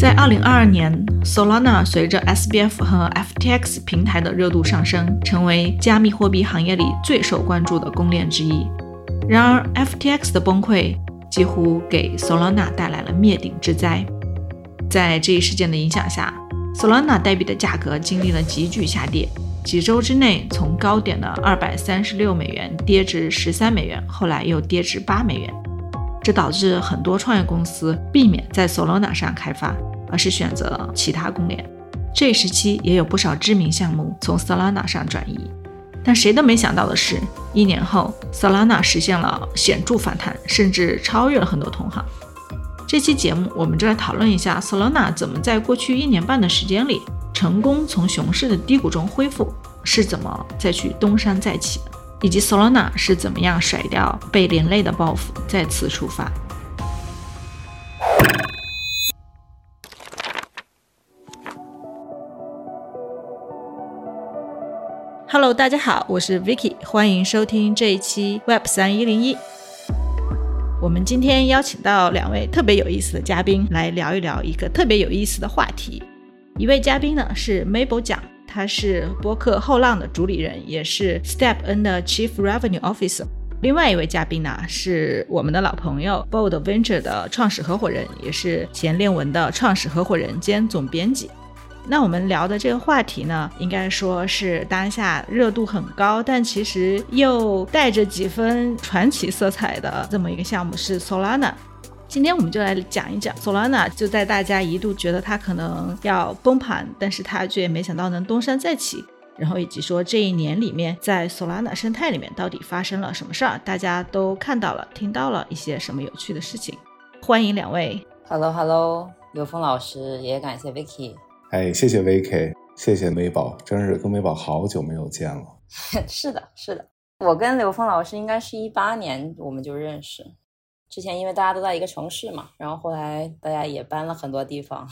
在二零二二年，Solana 随着 SBF 和 FTX 平台的热度上升，成为加密货币行业里最受关注的公链之一。然而，FTX 的崩溃几乎给 Solana 带来了灭顶之灾。在这一事件的影响下，Solana 代币的价格经历了急剧下跌，几周之内从高点的二百三十六美元跌至十三美元，后来又跌至八美元。这导致很多创业公司避免在 Solana 上开发。而是选择了其他公链。这一时期也有不少知名项目从 Solana 上转移，但谁都没想到的是，一年后 Solana 实现了显著反弹，甚至超越了很多同行。这期节目我们就来讨论一下 Solana 怎么在过去一年半的时间里成功从熊市的低谷中恢复，是怎么再去东山再起的，以及 Solana 是怎么样甩掉被连累的包袱，再次出发。Hello，大家好，我是 Vicky，欢迎收听这一期 Web 三一零一。我们今天邀请到两位特别有意思的嘉宾来聊一聊一个特别有意思的话题。一位嘉宾呢是 Mabel 蒋，他是播客后浪的主理人，也是 Step N 的 Chief Revenue Officer。另外一位嘉宾呢是我们的老朋友 Bold Venture 的创始合伙人，也是前链文的创始合伙人兼总编辑。那我们聊的这个话题呢，应该说是当下热度很高，但其实又带着几分传奇色彩的这么一个项目是 Solana。今天我们就来讲一讲 Solana，就在大家一度觉得它可能要崩盘，但是它却没想到能东山再起。然后以及说这一年里面在 Solana 生态里面到底发生了什么事儿，大家都看到了、听到了一些什么有趣的事情。欢迎两位。Hello Hello，刘峰老师，也感谢 Vicky。哎，谢谢 VK，谢谢美宝，真是跟美宝好久没有见了。是的，是的，我跟刘峰老师应该是一八年我们就认识，之前因为大家都在一个城市嘛，然后后来大家也搬了很多地方，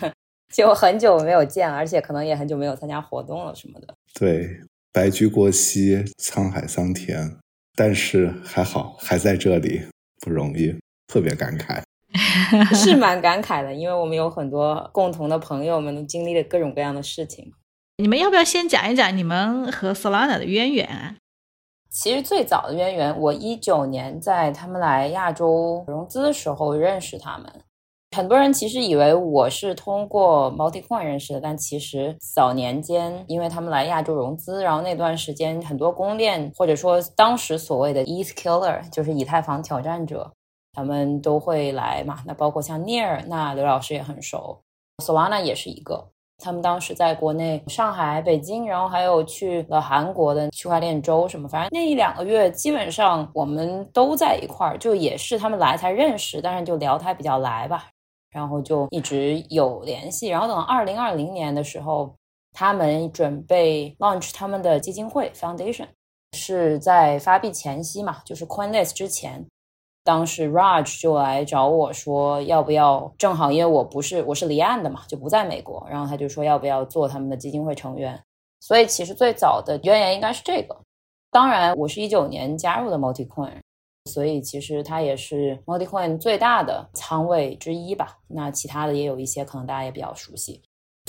就很久没有见，而且可能也很久没有参加活动了什么的。对，白驹过隙，沧海桑田，但是还好还在这里，不容易，特别感慨。是蛮感慨的，因为我们有很多共同的朋友们，都经历了各种各样的事情。你们要不要先讲一讲你们和 Solana 的渊源啊？其实最早的渊源，我一九年在他们来亚洲融资的时候认识他们。很多人其实以为我是通过 MultiCoin 认识的，但其实早年间因为他们来亚洲融资，然后那段时间很多公链或者说当时所谓的 ETH Killer，就是以太坊挑战者。他们都会来嘛？那包括像 Near，那刘老师也很熟，Solana 也是一个。他们当时在国内，上海、北京，然后还有去了韩国的区块链周什么，反正那一两个月基本上我们都在一块儿，就也是他们来才认识，但是就聊得还比较来吧，然后就一直有联系。然后等二零二零年的时候，他们准备 launch 他们的基金会 Foundation，是在发币前夕嘛，就是 Coinlist 之前。当时 Raj 就来找我说，要不要正好因为我不是我是离岸的嘛，就不在美国，然后他就说要不要做他们的基金会成员。所以其实最早的渊源应该是这个。当然，我是一九年加入的 MultiCoin，所以其实它也是 MultiCoin 最大的仓位之一吧。那其他的也有一些，可能大家也比较熟悉。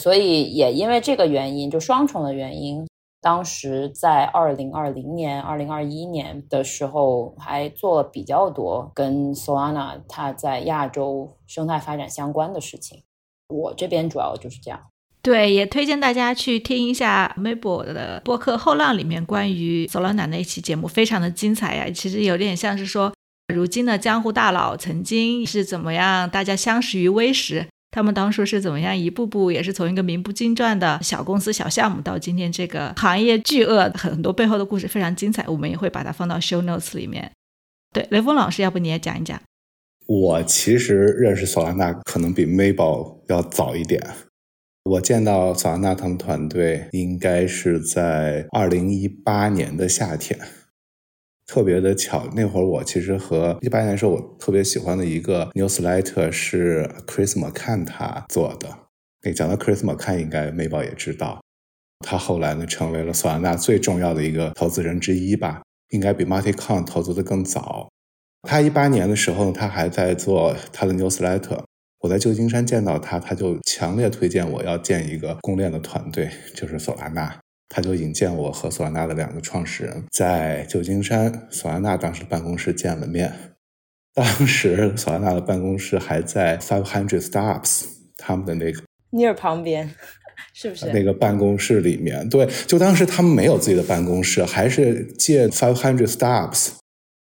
所以也因为这个原因，就双重的原因。当时在二零二零年、二零二一年的时候，还做了比较多跟 Solana 它在亚洲生态发展相关的事情。我这边主要就是这样。对，也推荐大家去听一下 m a b e 的播客《后浪》里面关于 Solana 那一期节目，非常的精彩呀。其实有点像是说，如今的江湖大佬曾经是怎么样，大家相识于微时。他们当初是怎么样一步步，也是从一个名不经传的小公司、小项目，到今天这个行业巨鳄，很多背后的故事非常精彩。我们也会把它放到 show notes 里面。对，雷锋老师，要不你也讲一讲？我其实认识索拉纳可能比 Mabel 要早一点。我见到索拉纳他们团队应该是在二零一八年的夏天。特别的巧，那会儿我其实和一八年时候我特别喜欢的一个 newsletter 是 Chris McCann 他做的。那讲到 Chris McCann，应该美宝也知道，他后来呢成为了索兰纳最重要的一个投资人之一吧，应该比 Marty c o n 投资的更早。他一八年的时候，他还在做他的 newsletter。我在旧金山见到他，他就强烈推荐我要建一个公链的团队，就是索拉纳。他就引荐我和索安纳的两个创始人在旧金山索安纳当时办公室见了面。当时索安纳的办公室还在 Five Hundred Startups 他们的那个 near 旁边，是不是那个办公室里面？对，就当时他们没有自己的办公室，还是借 Five Hundred Startups，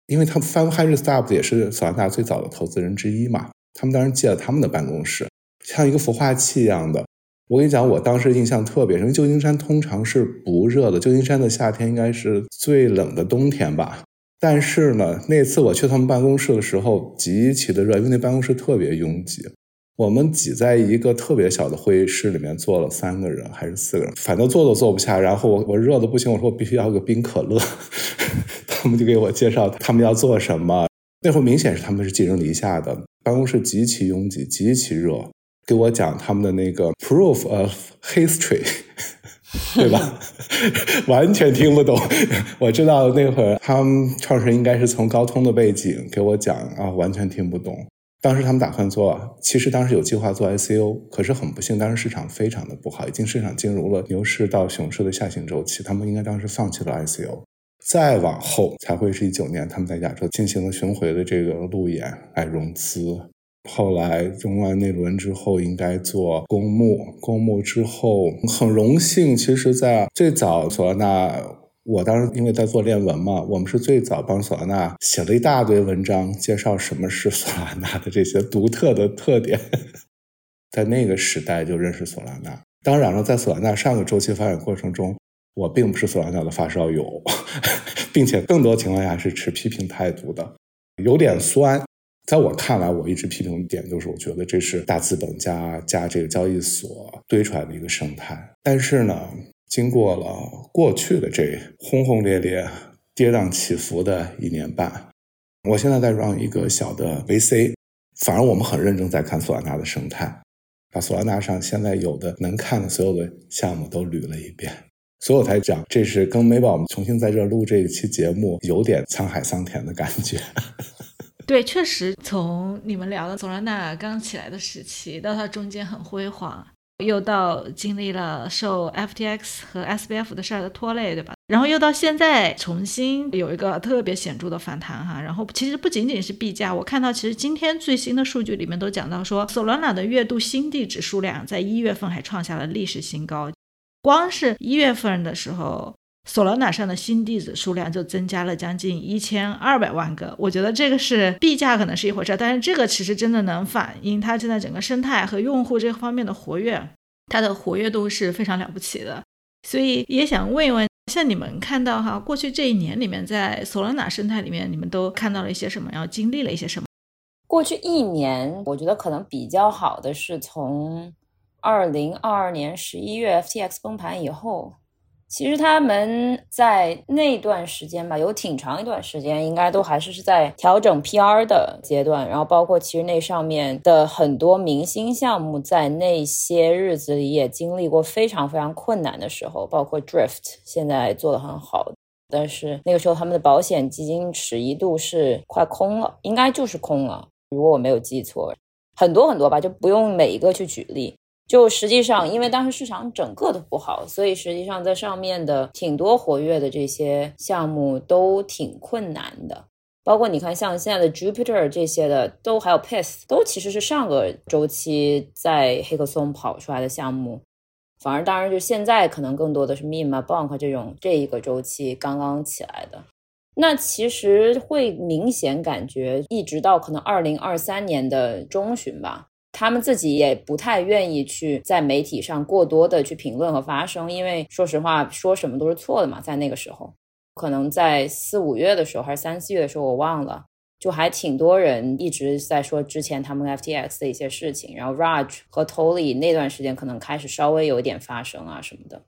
因为他们 Five Hundred Startups 也是索拉纳最早的投资人之一嘛。他们当时借了他们的办公室，像一个孵化器一样的。我跟你讲，我当时印象特别深，旧金山通常是不热的，旧金山的夏天应该是最冷的冬天吧。但是呢，那次我去他们办公室的时候，极其的热，因为那办公室特别拥挤，我们挤在一个特别小的会议室里面坐了三个人还是四个人，反正坐都坐不下。然后我我热的不行，我说我必须要个冰可乐，他们就给我介绍他们要做什么。那会儿明显是他们是寄人篱下的，办公室极其拥挤，极其热。给我讲他们的那个 proof of history，对吧？完全听不懂。我知道那会儿他们创始人应该是从高通的背景给我讲啊，完全听不懂。当时他们打算做，其实当时有计划做 ICO，可是很不幸，当时市场非常的不好，已经市场进入了牛市到熊市的下行周期，他们应该当时放弃了 ICO。再往后才会是一九年，他们在亚洲进行了巡回的这个路演来融资。后来融完那轮之后，应该做公募。公募之后，很荣幸，其实，在最早索拉纳，我当时因为在做链文嘛，我们是最早帮索拉纳写了一大堆文章，介绍什么是索拉纳的这些独特的特点。在那个时代就认识索拉纳。当然了，在索拉纳上个周期发展过程中，我并不是索拉纳的发烧友，并且更多情况下是持批评态度的，有点酸。在我看来，我一直批评的点就是，我觉得这是大资本加加这个交易所堆出来的一个生态。但是呢，经过了过去的这轰轰烈烈、跌宕起伏的一年半，我现在在让一个小的 VC，反而我们很认真在看索拉纳的生态，把索拉纳上现在有的能看的所有的项目都捋了一遍，所以我才讲，这是跟美宝们重新在这录这一期节目，有点沧海桑田的感觉。对，确实从你们聊的索拉纳刚起来的时期，到它中间很辉煌，又到经历了受 FTX 和 SBF 的事儿的拖累，对吧？然后又到现在重新有一个特别显著的反弹哈。然后其实不仅仅是币价，我看到其实今天最新的数据里面都讲到说，索拉纳的月度新地址数量在一月份还创下了历史新高，光是一月份的时候。索罗纳上的新地址数量就增加了将近一千二百万个，我觉得这个是币价可能是一回事，但是这个其实真的能反映它现在整个生态和用户这方面的活跃，它的活跃度是非常了不起的。所以也想问一问，像你们看到哈，过去这一年里面，在索罗纳生态里面，你们都看到了一些什么，然后经历了一些什么？过去一年，我觉得可能比较好的是从二零二二年十一月 FTX 崩盘以后。其实他们在那段时间吧，有挺长一段时间，应该都还是是在调整 PR 的阶段。然后包括其实那上面的很多明星项目，在那些日子里也经历过非常非常困难的时候。包括 Drift 现在做的很好，但是那个时候他们的保险基金池一度是快空了，应该就是空了，如果我没有记错，很多很多吧，就不用每一个去举例。就实际上，因为当时市场整个都不好，所以实际上在上面的挺多活跃的这些项目都挺困难的。包括你看，像现在的 Jupiter 这些的，都还有 Pace，都其实是上个周期在黑客松跑出来的项目。反而，当然就现在可能更多的是 Meme、Bank 这种这一个周期刚刚起来的。那其实会明显感觉，一直到可能二零二三年的中旬吧。他们自己也不太愿意去在媒体上过多的去评论和发声，因为说实话，说什么都是错的嘛。在那个时候，可能在四五月的时候，还是三四月的时候，我忘了，就还挺多人一直在说之前他们 FTX 的一些事情。然后 Raj 和 Tolly 那段时间可能开始稍微有一点发声啊什么的。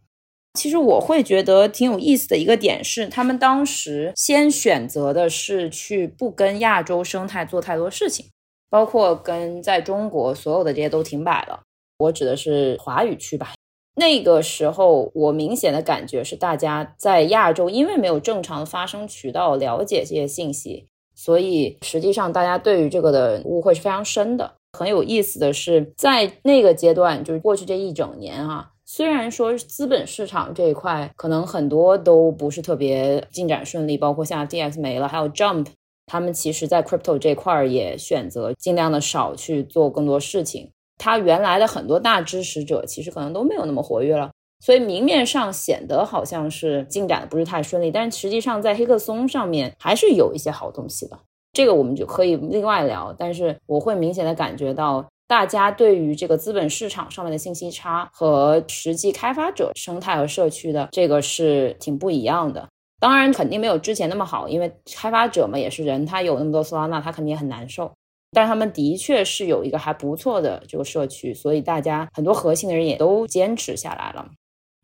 其实我会觉得挺有意思的一个点是，他们当时先选择的是去不跟亚洲生态做太多事情。包括跟在中国所有的这些都停摆了，我指的是华语区吧。那个时候，我明显的感觉是，大家在亚洲因为没有正常的发声渠道了解这些信息，所以实际上大家对于这个的误会是非常深的。很有意思的是，在那个阶段，就是过去这一整年啊，虽然说资本市场这一块可能很多都不是特别进展顺利，包括像 DX 没了，还有 Jump，他们其实在 Crypto 这块儿也选择尽量的少去做更多事情。他原来的很多大支持者其实可能都没有那么活跃了，所以明面上显得好像是进展不是太顺利，但实际上在黑客松上面还是有一些好东西的。这个我们就可以另外聊，但是我会明显的感觉到，大家对于这个资本市场上面的信息差和实际开发者生态和社区的这个是挺不一样的。当然肯定没有之前那么好，因为开发者嘛也是人，他有那么多 Solana，他肯定也很难受。但是他们的确是有一个还不错的这个社区，所以大家很多核心的人也都坚持下来了。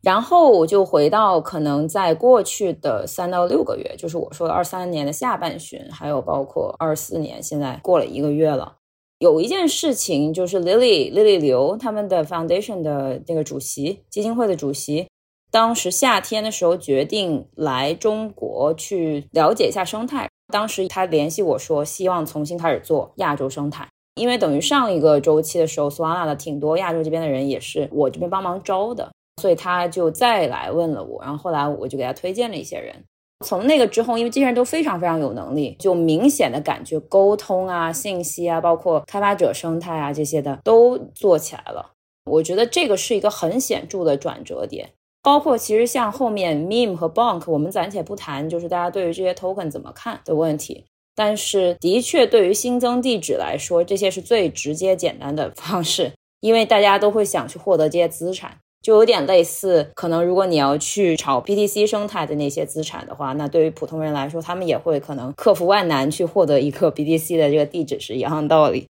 然后我就回到可能在过去的三到六个月，就是我说的二三年的下半旬，还有包括二四年，现在过了一个月了。有一件事情就是 Lily Lily 刘他们的 Foundation 的那个主席基金会的主席，当时夏天的时候决定来中国去了解一下生态。当时他联系我说，希望重新开始做亚洲生态，因为等于上一个周期的时候，Solana 的挺多亚洲这边的人也是我这边帮忙招的，所以他就再来问了我，然后后来我就给他推荐了一些人。从那个之后，因为这些人都非常非常有能力，就明显的感觉沟通啊、信息啊，包括开发者生态啊这些的都做起来了。我觉得这个是一个很显著的转折点。包括其实像后面 meme 和 bonk，我们暂且不谈，就是大家对于这些 token 怎么看的问题。但是的确，对于新增地址来说，这些是最直接简单的方式，因为大家都会想去获得这些资产，就有点类似，可能如果你要去炒 BTC 生态的那些资产的话，那对于普通人来说，他们也会可能克服万难去获得一个 BTC 的这个地址是一样的道理。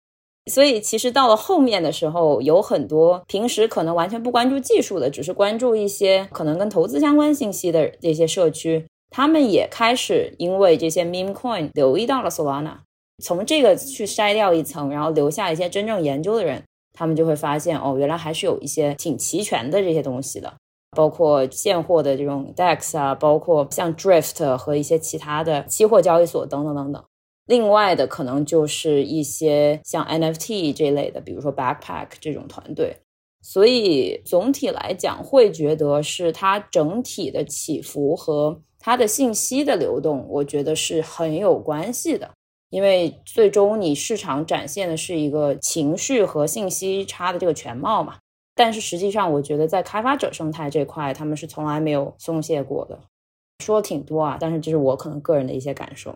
所以，其实到了后面的时候，有很多平时可能完全不关注技术的，只是关注一些可能跟投资相关信息的这些社区，他们也开始因为这些 meme coin 留意到了 Solana，从这个去筛掉一层，然后留下一些真正研究的人，他们就会发现，哦，原来还是有一些挺齐全的这些东西的，包括现货的这种 DEX 啊，包括像 Drift 和一些其他的期货交易所等等等等。另外的可能就是一些像 NFT 这类的，比如说 Backpack 这种团队，所以总体来讲会觉得是它整体的起伏和它的信息的流动，我觉得是很有关系的。因为最终你市场展现的是一个情绪和信息差的这个全貌嘛。但是实际上，我觉得在开发者生态这块，他们是从来没有松懈过的。说挺多啊，但是这是我可能个人的一些感受。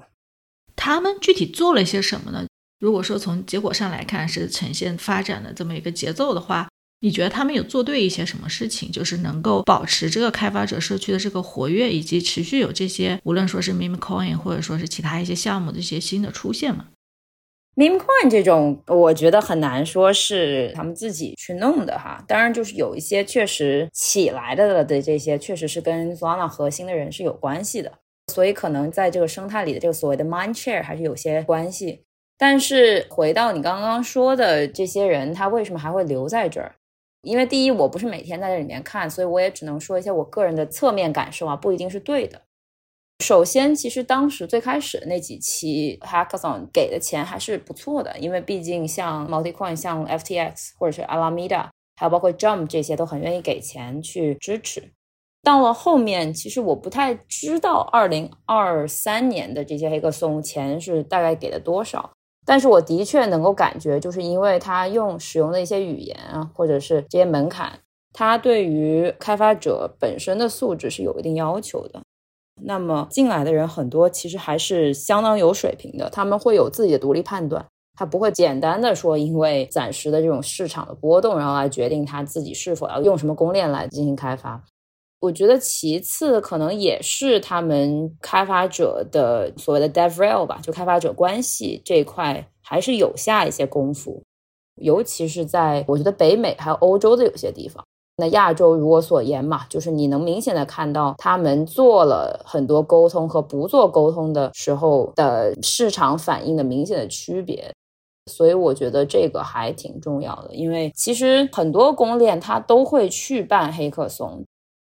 他们具体做了些什么呢？如果说从结果上来看是呈现发展的这么一个节奏的话，你觉得他们有做对一些什么事情，就是能够保持这个开发者社区的这个活跃，以及持续有这些无论说是 meme coin 或者说是其他一些项目的一些新的出现吗？meme coin 这种，我觉得很难说是他们自己去弄的哈。当然，就是有一些确实起来的的这些，确实是跟 Solana 核心的人是有关系的。所以可能在这个生态里的这个所谓的 mind share 还是有些关系，但是回到你刚刚说的这些人，他为什么还会留在这儿？因为第一，我不是每天在这里面看，所以我也只能说一些我个人的侧面感受啊，不一定是对的。首先，其实当时最开始那几期 hackathon 给的钱还是不错的，因为毕竟像 Multicoin、像 FTX 或者是 Alameda，还有包括 Jump 这些都很愿意给钱去支持。到了后面，其实我不太知道二零二三年的这些黑客松钱是大概给了多少，但是我的确能够感觉，就是因为他用使用的一些语言啊，或者是这些门槛，他对于开发者本身的素质是有一定要求的。那么进来的人很多，其实还是相当有水平的，他们会有自己的独立判断，他不会简单的说因为暂时的这种市场的波动，然后来决定他自己是否要用什么公链来进行开发。我觉得其次可能也是他们开发者的所谓的 DevRel 吧，就开发者关系这一块还是有下一些功夫，尤其是在我觉得北美还有欧洲的有些地方。那亚洲如我所言嘛，就是你能明显的看到他们做了很多沟通和不做沟通的时候的市场反应的明显的区别，所以我觉得这个还挺重要的，因为其实很多公链它都会去办黑客松。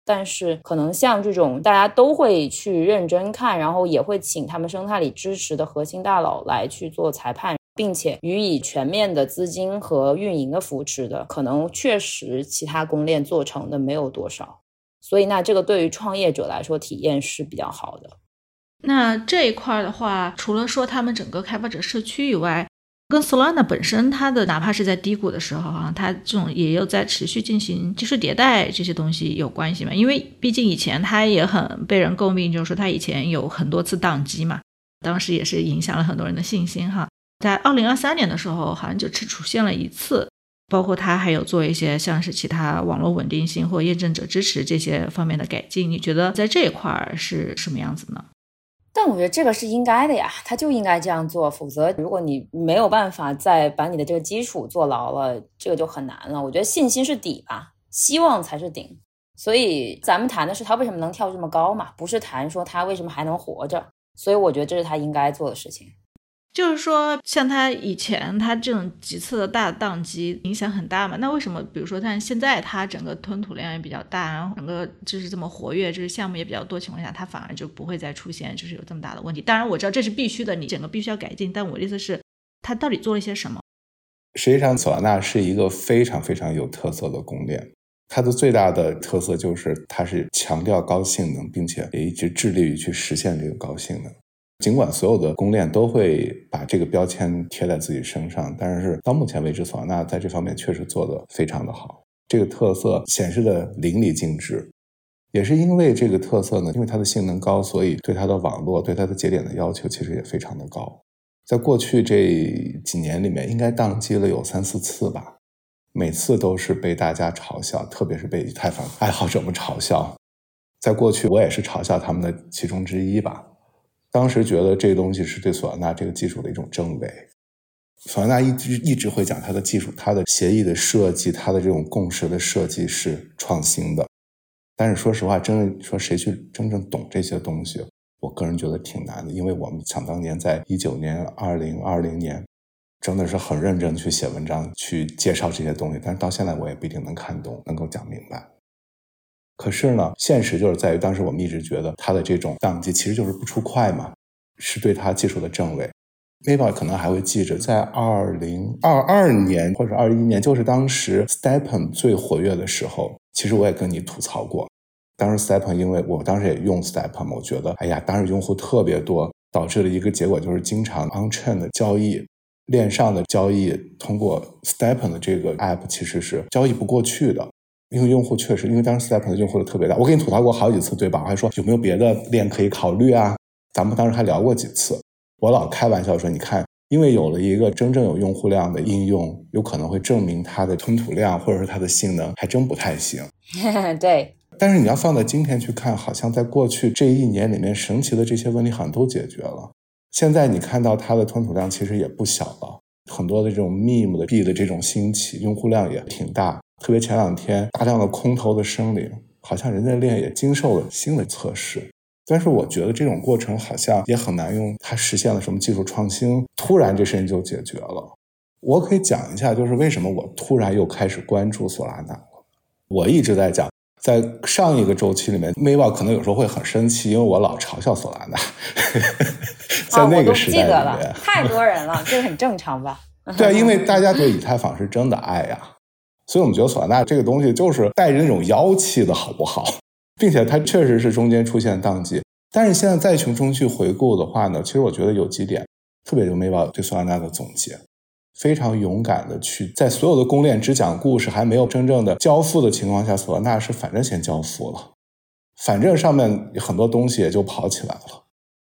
但是可能像这种大家都会去认真看，然后也会请他们生态里支持的核心大佬来去做裁判，并且予以全面的资金和运营的扶持的，可能确实其他公链做成的没有多少。所以，那这个对于创业者来说，体验是比较好的。那这一块的话，除了说他们整个开发者社区以外，跟 Solana 本身它的哪怕是在低谷的时候哈，它这种也有在持续进行技术迭代这些东西有关系嘛？因为毕竟以前它也很被人诟病，就是说它以前有很多次宕机嘛，当时也是影响了很多人的信心哈。在二零二三年的时候，好像就只出现了一次，包括它还有做一些像是其他网络稳定性或验证者支持这些方面的改进。你觉得在这一块儿是什么样子呢？但我觉得这个是应该的呀，他就应该这样做，否则如果你没有办法再把你的这个基础做牢了，这个就很难了。我觉得信心是底吧，希望才是顶。所以咱们谈的是他为什么能跳这么高嘛，不是谈说他为什么还能活着。所以我觉得这是他应该做的事情。就是说，像他以前他这种几次的大宕机影响很大嘛？那为什么，比如说，但现在他整个吞吐量也比较大，然后整个就是这么活跃，就是项目也比较多情况下，他反而就不会再出现就是有这么大的问题？当然我知道这是必须的，你整个必须要改进。但我的意思是，他到底做了些什么？实际上，索拉纳是一个非常非常有特色的公链，它的最大的特色就是它是强调高性能，并且也一直致力于去实现这个高性能。尽管所有的公链都会把这个标签贴在自己身上，但是到目前为止，索纳在这方面确实做得非常的好，这个特色显示的淋漓尽致。也是因为这个特色呢，因为它的性能高，所以对它的网络、对它的节点的要求其实也非常的高。在过去这几年里面，应该宕机了有三四次吧，每次都是被大家嘲笑，特别是被以太坊爱好者们嘲笑。在过去，我也是嘲笑他们的其中之一吧。当时觉得这东西是对索安纳这个技术的一种证伪。索安纳一直一直会讲它的技术、它的协议的设计、它的这种共识的设计是创新的。但是说实话，真正说谁去真正懂这些东西，我个人觉得挺难的。因为我们想当年在一九年、二零二零年，真的是很认真去写文章去介绍这些东西，但是到现在我也不一定能看懂，能够讲明白。可是呢，现实就是在于，当时我们一直觉得它的这种宕机其实就是不出快嘛，是对它技术的证伪。Mabel 可能还会记着，在二零二二年或者二一年，就是当时 Stepen 最活跃的时候，其实我也跟你吐槽过。当时 Stepen 因为我当时也用 Stepen，我觉得，哎呀，当时用户特别多，导致了一个结果就是经常 on chain 的交易，链上的交易通过 Stepen 的这个 app 其实是交易不过去的。因为用户确实，因为当时 Step 的用户特别大，我给你吐槽过好几次，对吧？我还说有没有别的链可以考虑啊？咱们当时还聊过几次。我老开玩笑说，你看，因为有了一个真正有用户量的应用，有可能会证明它的吞吐量或者是它的性能还真不太行。对。但是你要放在今天去看，好像在过去这一年里面，神奇的这些问题好像都解决了。现在你看到它的吞吐量其实也不小了，很多的这种 Meme 的币的这种兴起，用户量也挺大。特别前两天大量的空投的生灵，好像人家链也经受了新的测试，但是我觉得这种过程好像也很难用它实现了什么技术创新，突然这事情就解决了。我可以讲一下，就是为什么我突然又开始关注索拉纳了。我一直在讲，在上一个周期里面 m a v 可能有时候会很生气，因为我老嘲笑索拉纳。在那个时代里面，太多人了，这个很正常吧？对，因为大家对以太坊是真的爱呀。所以，我们觉得索纳这个东西就是带着那种妖气的，好不好？并且它确实是中间出现宕机。但是现在再从中去回顾的话呢，其实我觉得有几点，特别就 m a 对索拉纳的总结，非常勇敢的去在所有的公链只讲故事，还没有真正的交付的情况下，索纳是反正先交付了，反正上面很多东西也就跑起来了。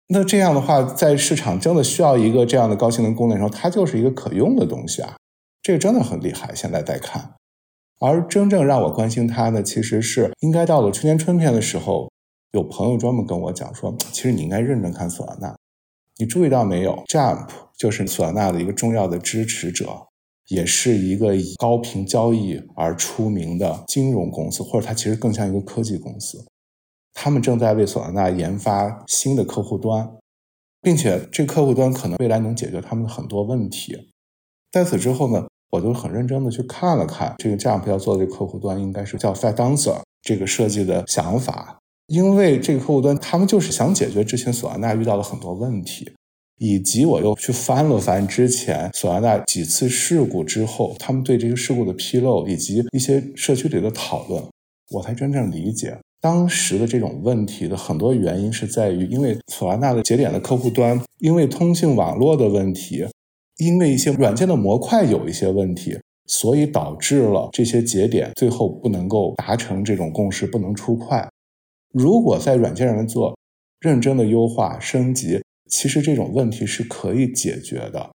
那这样的话，在市场真的需要一个这样的高性能公链时候，它就是一个可用的东西啊，这个真的很厉害。现在再看。而真正让我关心它的，其实是应该到了去年春天的时候，有朋友专门跟我讲说，其实你应该认真看索纳纳。你注意到没有？Jump 就是索纳纳的一个重要的支持者，也是一个以高频交易而出名的金融公司，或者它其实更像一个科技公司。他们正在为索纳纳研发新的客户端，并且这客户端可能未来能解决他们的很多问题。在此之后呢？我就很认真的去看了看这个 Jump 要做的这个客户端，应该是叫 Fat Dancer 这个设计的想法，因为这个客户端他们就是想解决之前索安娜遇到的很多问题，以及我又去翻了翻之前索拉纳几次事故之后，他们对这个事故的披露以及一些社区里的讨论，我才真正理解当时的这种问题的很多原因是在于，因为索拉纳的节点的客户端因为通信网络的问题，因为一些软件的模块有一些问题。所以导致了这些节点最后不能够达成这种共识，不能出快。如果在软件上面做认真的优化升级，其实这种问题是可以解决的。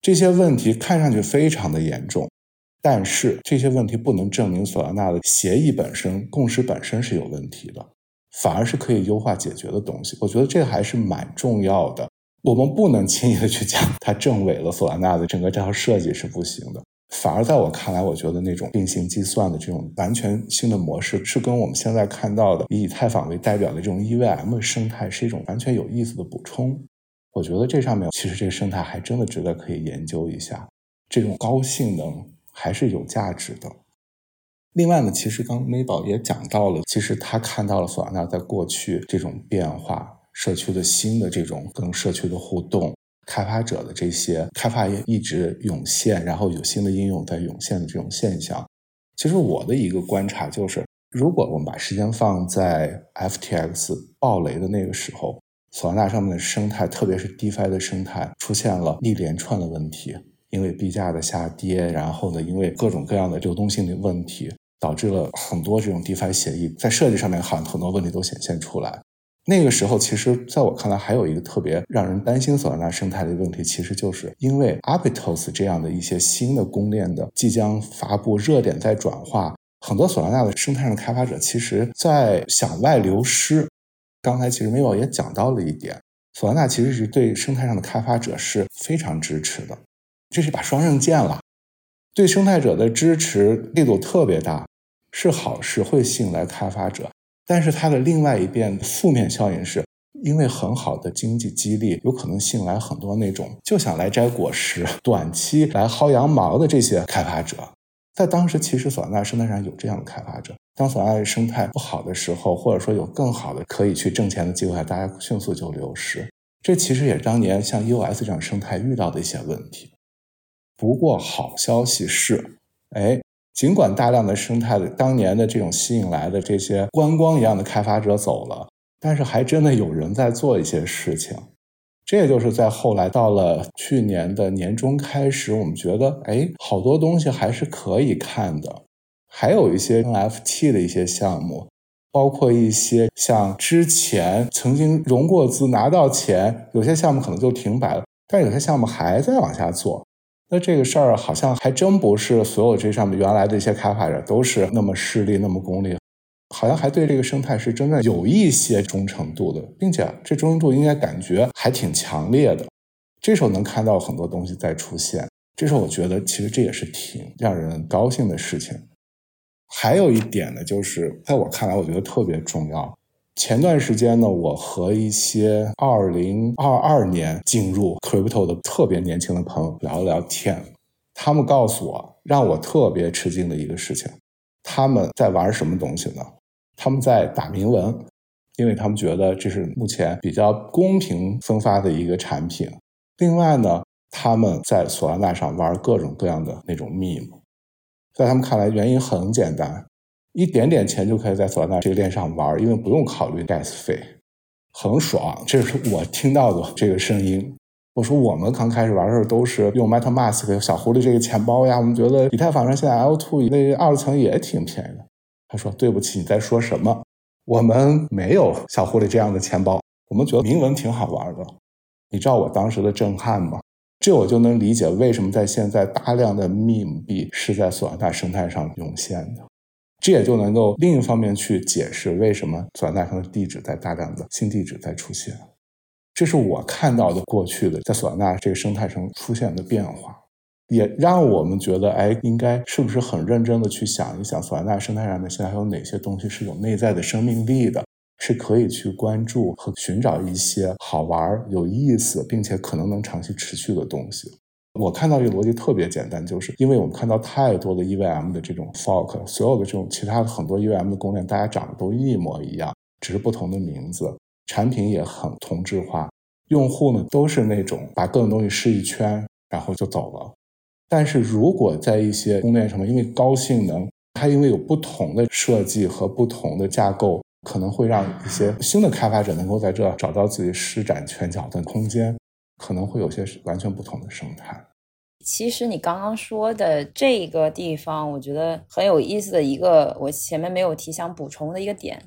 这些问题看上去非常的严重，但是这些问题不能证明索拉纳的协议本身、共识本身是有问题的，反而是可以优化解决的东西。我觉得这还是蛮重要的。我们不能轻易的去讲它证伪了索拉纳的整个这套设计是不行的。反而在我看来，我觉得那种并行计算的这种完全新的模式，是跟我们现在看到的以以太坊为代表的这种 EVM 生态是一种完全有意思的补充。我觉得这上面其实这个生态还真的值得可以研究一下，这种高性能还是有价值的。另外呢，其实刚 May 宝也讲到了，其实他看到了索拉纳在过去这种变化，社区的新的这种跟社区的互动。开发者的这些开发也一直涌现，然后有新的应用在涌现的这种现象，其实我的一个观察就是，如果我们把时间放在 FTX 爆雷的那个时候，索纳上面的生态，特别是 DeFi 的生态，出现了一连串的问题，因为币价的下跌，然后呢，因为各种各样的流动性的问题，导致了很多这种 DeFi 协议在设计上面好像很多问题都显现出来。那个时候，其实在我看来，还有一个特别让人担心索拉纳生态的问题，其实就是因为 Aptos 这样的一些新的公链的即将发布，热点在转化，很多索拉纳的生态上的开发者其实在向外流失。刚才其实 Mivo 也讲到了一点，索拉纳其实是对生态上的开发者是非常支持的，这是把双刃剑了。对生态者的支持力度特别大，是好事，会吸引来开发者。但是它的另外一边负面效应是，因为很好的经济激励，有可能吸引来很多那种就想来摘果实、短期来薅羊毛的这些开发者。在当时，其实索纳生态上有这样的开发者。当索纳生态不好的时候，或者说有更好的可以去挣钱的机会，大家迅速就流失。这其实也是当年像 US 这样生态遇到的一些问题。不过好消息是，哎。尽管大量的生态的当年的这种吸引来的这些观光一样的开发者走了，但是还真的有人在做一些事情。这也就是在后来到了去年的年中开始，我们觉得，哎，好多东西还是可以看的。还有一些 NFT 的一些项目，包括一些像之前曾经融过资拿到钱，有些项目可能就停摆了，但有些项目还在往下做。那这个事儿好像还真不是所有这上面原来的一些开发者都是那么势利、那么功利，好像还对这个生态是真正有一些忠诚度的，并且这忠诚度应该感觉还挺强烈的。这时候能看到很多东西在出现，这时候我觉得其实这也是挺让人高兴的事情。还有一点呢，就是在我看来，我觉得特别重要。前段时间呢，我和一些二零二二年进入 crypto 的特别年轻的朋友聊了聊天，他们告诉我，让我特别吃惊的一个事情，他们在玩什么东西呢？他们在打铭文，因为他们觉得这是目前比较公平分发的一个产品。另外呢，他们在索拉纳上玩各种各样的那种 meme，在他们看来，原因很简单。一点点钱就可以在索拉纳这个链上玩，因为不用考虑 gas 费，很爽。这是我听到的这个声音。我说我们刚开始玩的时候都是用 MetaMask 小狐狸这个钱包呀，我们觉得以太坊上现在 L2 那二层也挺便宜的。他说对不起，你在说什么？我们没有小狐狸这样的钱包，我们觉得铭文挺好玩的。你知道我当时的震撼吗？这我就能理解为什么在现在大量的 meme 币是在索拉纳生态上涌现的。这也就能够另一方面去解释为什么索纳上的地址在大量的新地址在出现，这是我看到的过去的在索纳这个生态上出现的变化，也让我们觉得，哎，应该是不是很认真的去想一想，索纳生态上面现在还有哪些东西是有内在的生命力的，是可以去关注和寻找一些好玩、有意思，并且可能能长期持续的东西。我看到一个逻辑特别简单，就是因为我们看到太多的 EVM 的这种 fork，所有的这种其他的很多 EVM 的公链，大家长得都一模一样，只是不同的名字，产品也很同质化，用户呢都是那种把各种东西试一圈，然后就走了。但是如果在一些公链上面，因为高性能，它因为有不同的设计和不同的架构，可能会让一些新的开发者能够在这找到自己施展拳脚的空间，可能会有些完全不同的生态。其实你刚刚说的这个地方，我觉得很有意思的一个，我前面没有提想补充的一个点，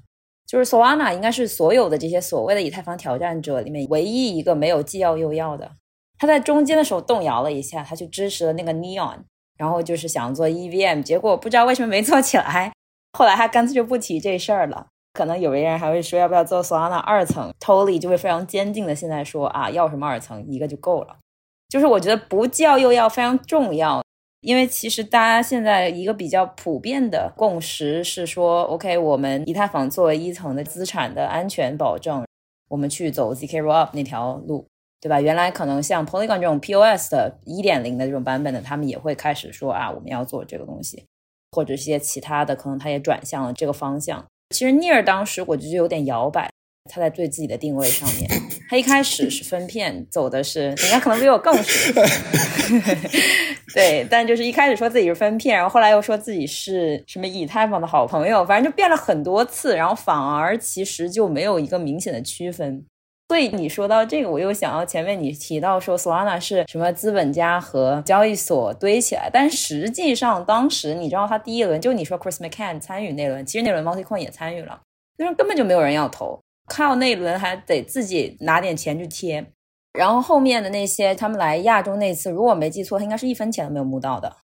就是 Solana 应该是所有的这些所谓的以太坊挑战者里面唯一一个没有既要又要的。他在中间的时候动摇了一下，他去支持了那个 Neon，然后就是想做 EVM，结果不知道为什么没做起来。后来他干脆就不提这事儿了。可能有的人还会说要不要做 Solana 二层，Tolly 就会非常坚定的现在说啊，要什么二层一个就够了。就是我觉得不叫又要非常重要，因为其实大家现在一个比较普遍的共识是说，OK，我们以太坊作为一层的资产的安全保证，我们去走 zk rollup 那条路。对吧？原来可能像 Polygon 这种 POS 的一点零的这种版本的，他们也会开始说啊，我们要做这个东西，或者一些其他的，可能他也转向了这个方向。其实 Near 当时我觉得有点摇摆，他在对自己的定位上面，他一开始是分片，走的是，人家可能比我更熟，对，但就是一开始说自己是分片，然后后来又说自己是什么以太坊的好朋友，反正就变了很多次，然后反而其实就没有一个明显的区分。所以你说到这个，我又想到前面你提到说，Solana 是什么资本家和交易所堆起来，但实际上当时你知道他第一轮就你说 Chris McCann 参与那轮，其实那轮 MultiCoin 也参与了，那时根本就没有人要投，靠那一轮还得自己拿点钱去贴，然后后面的那些他们来亚洲那次，如果我没记错，他应该是一分钱都没有募到的，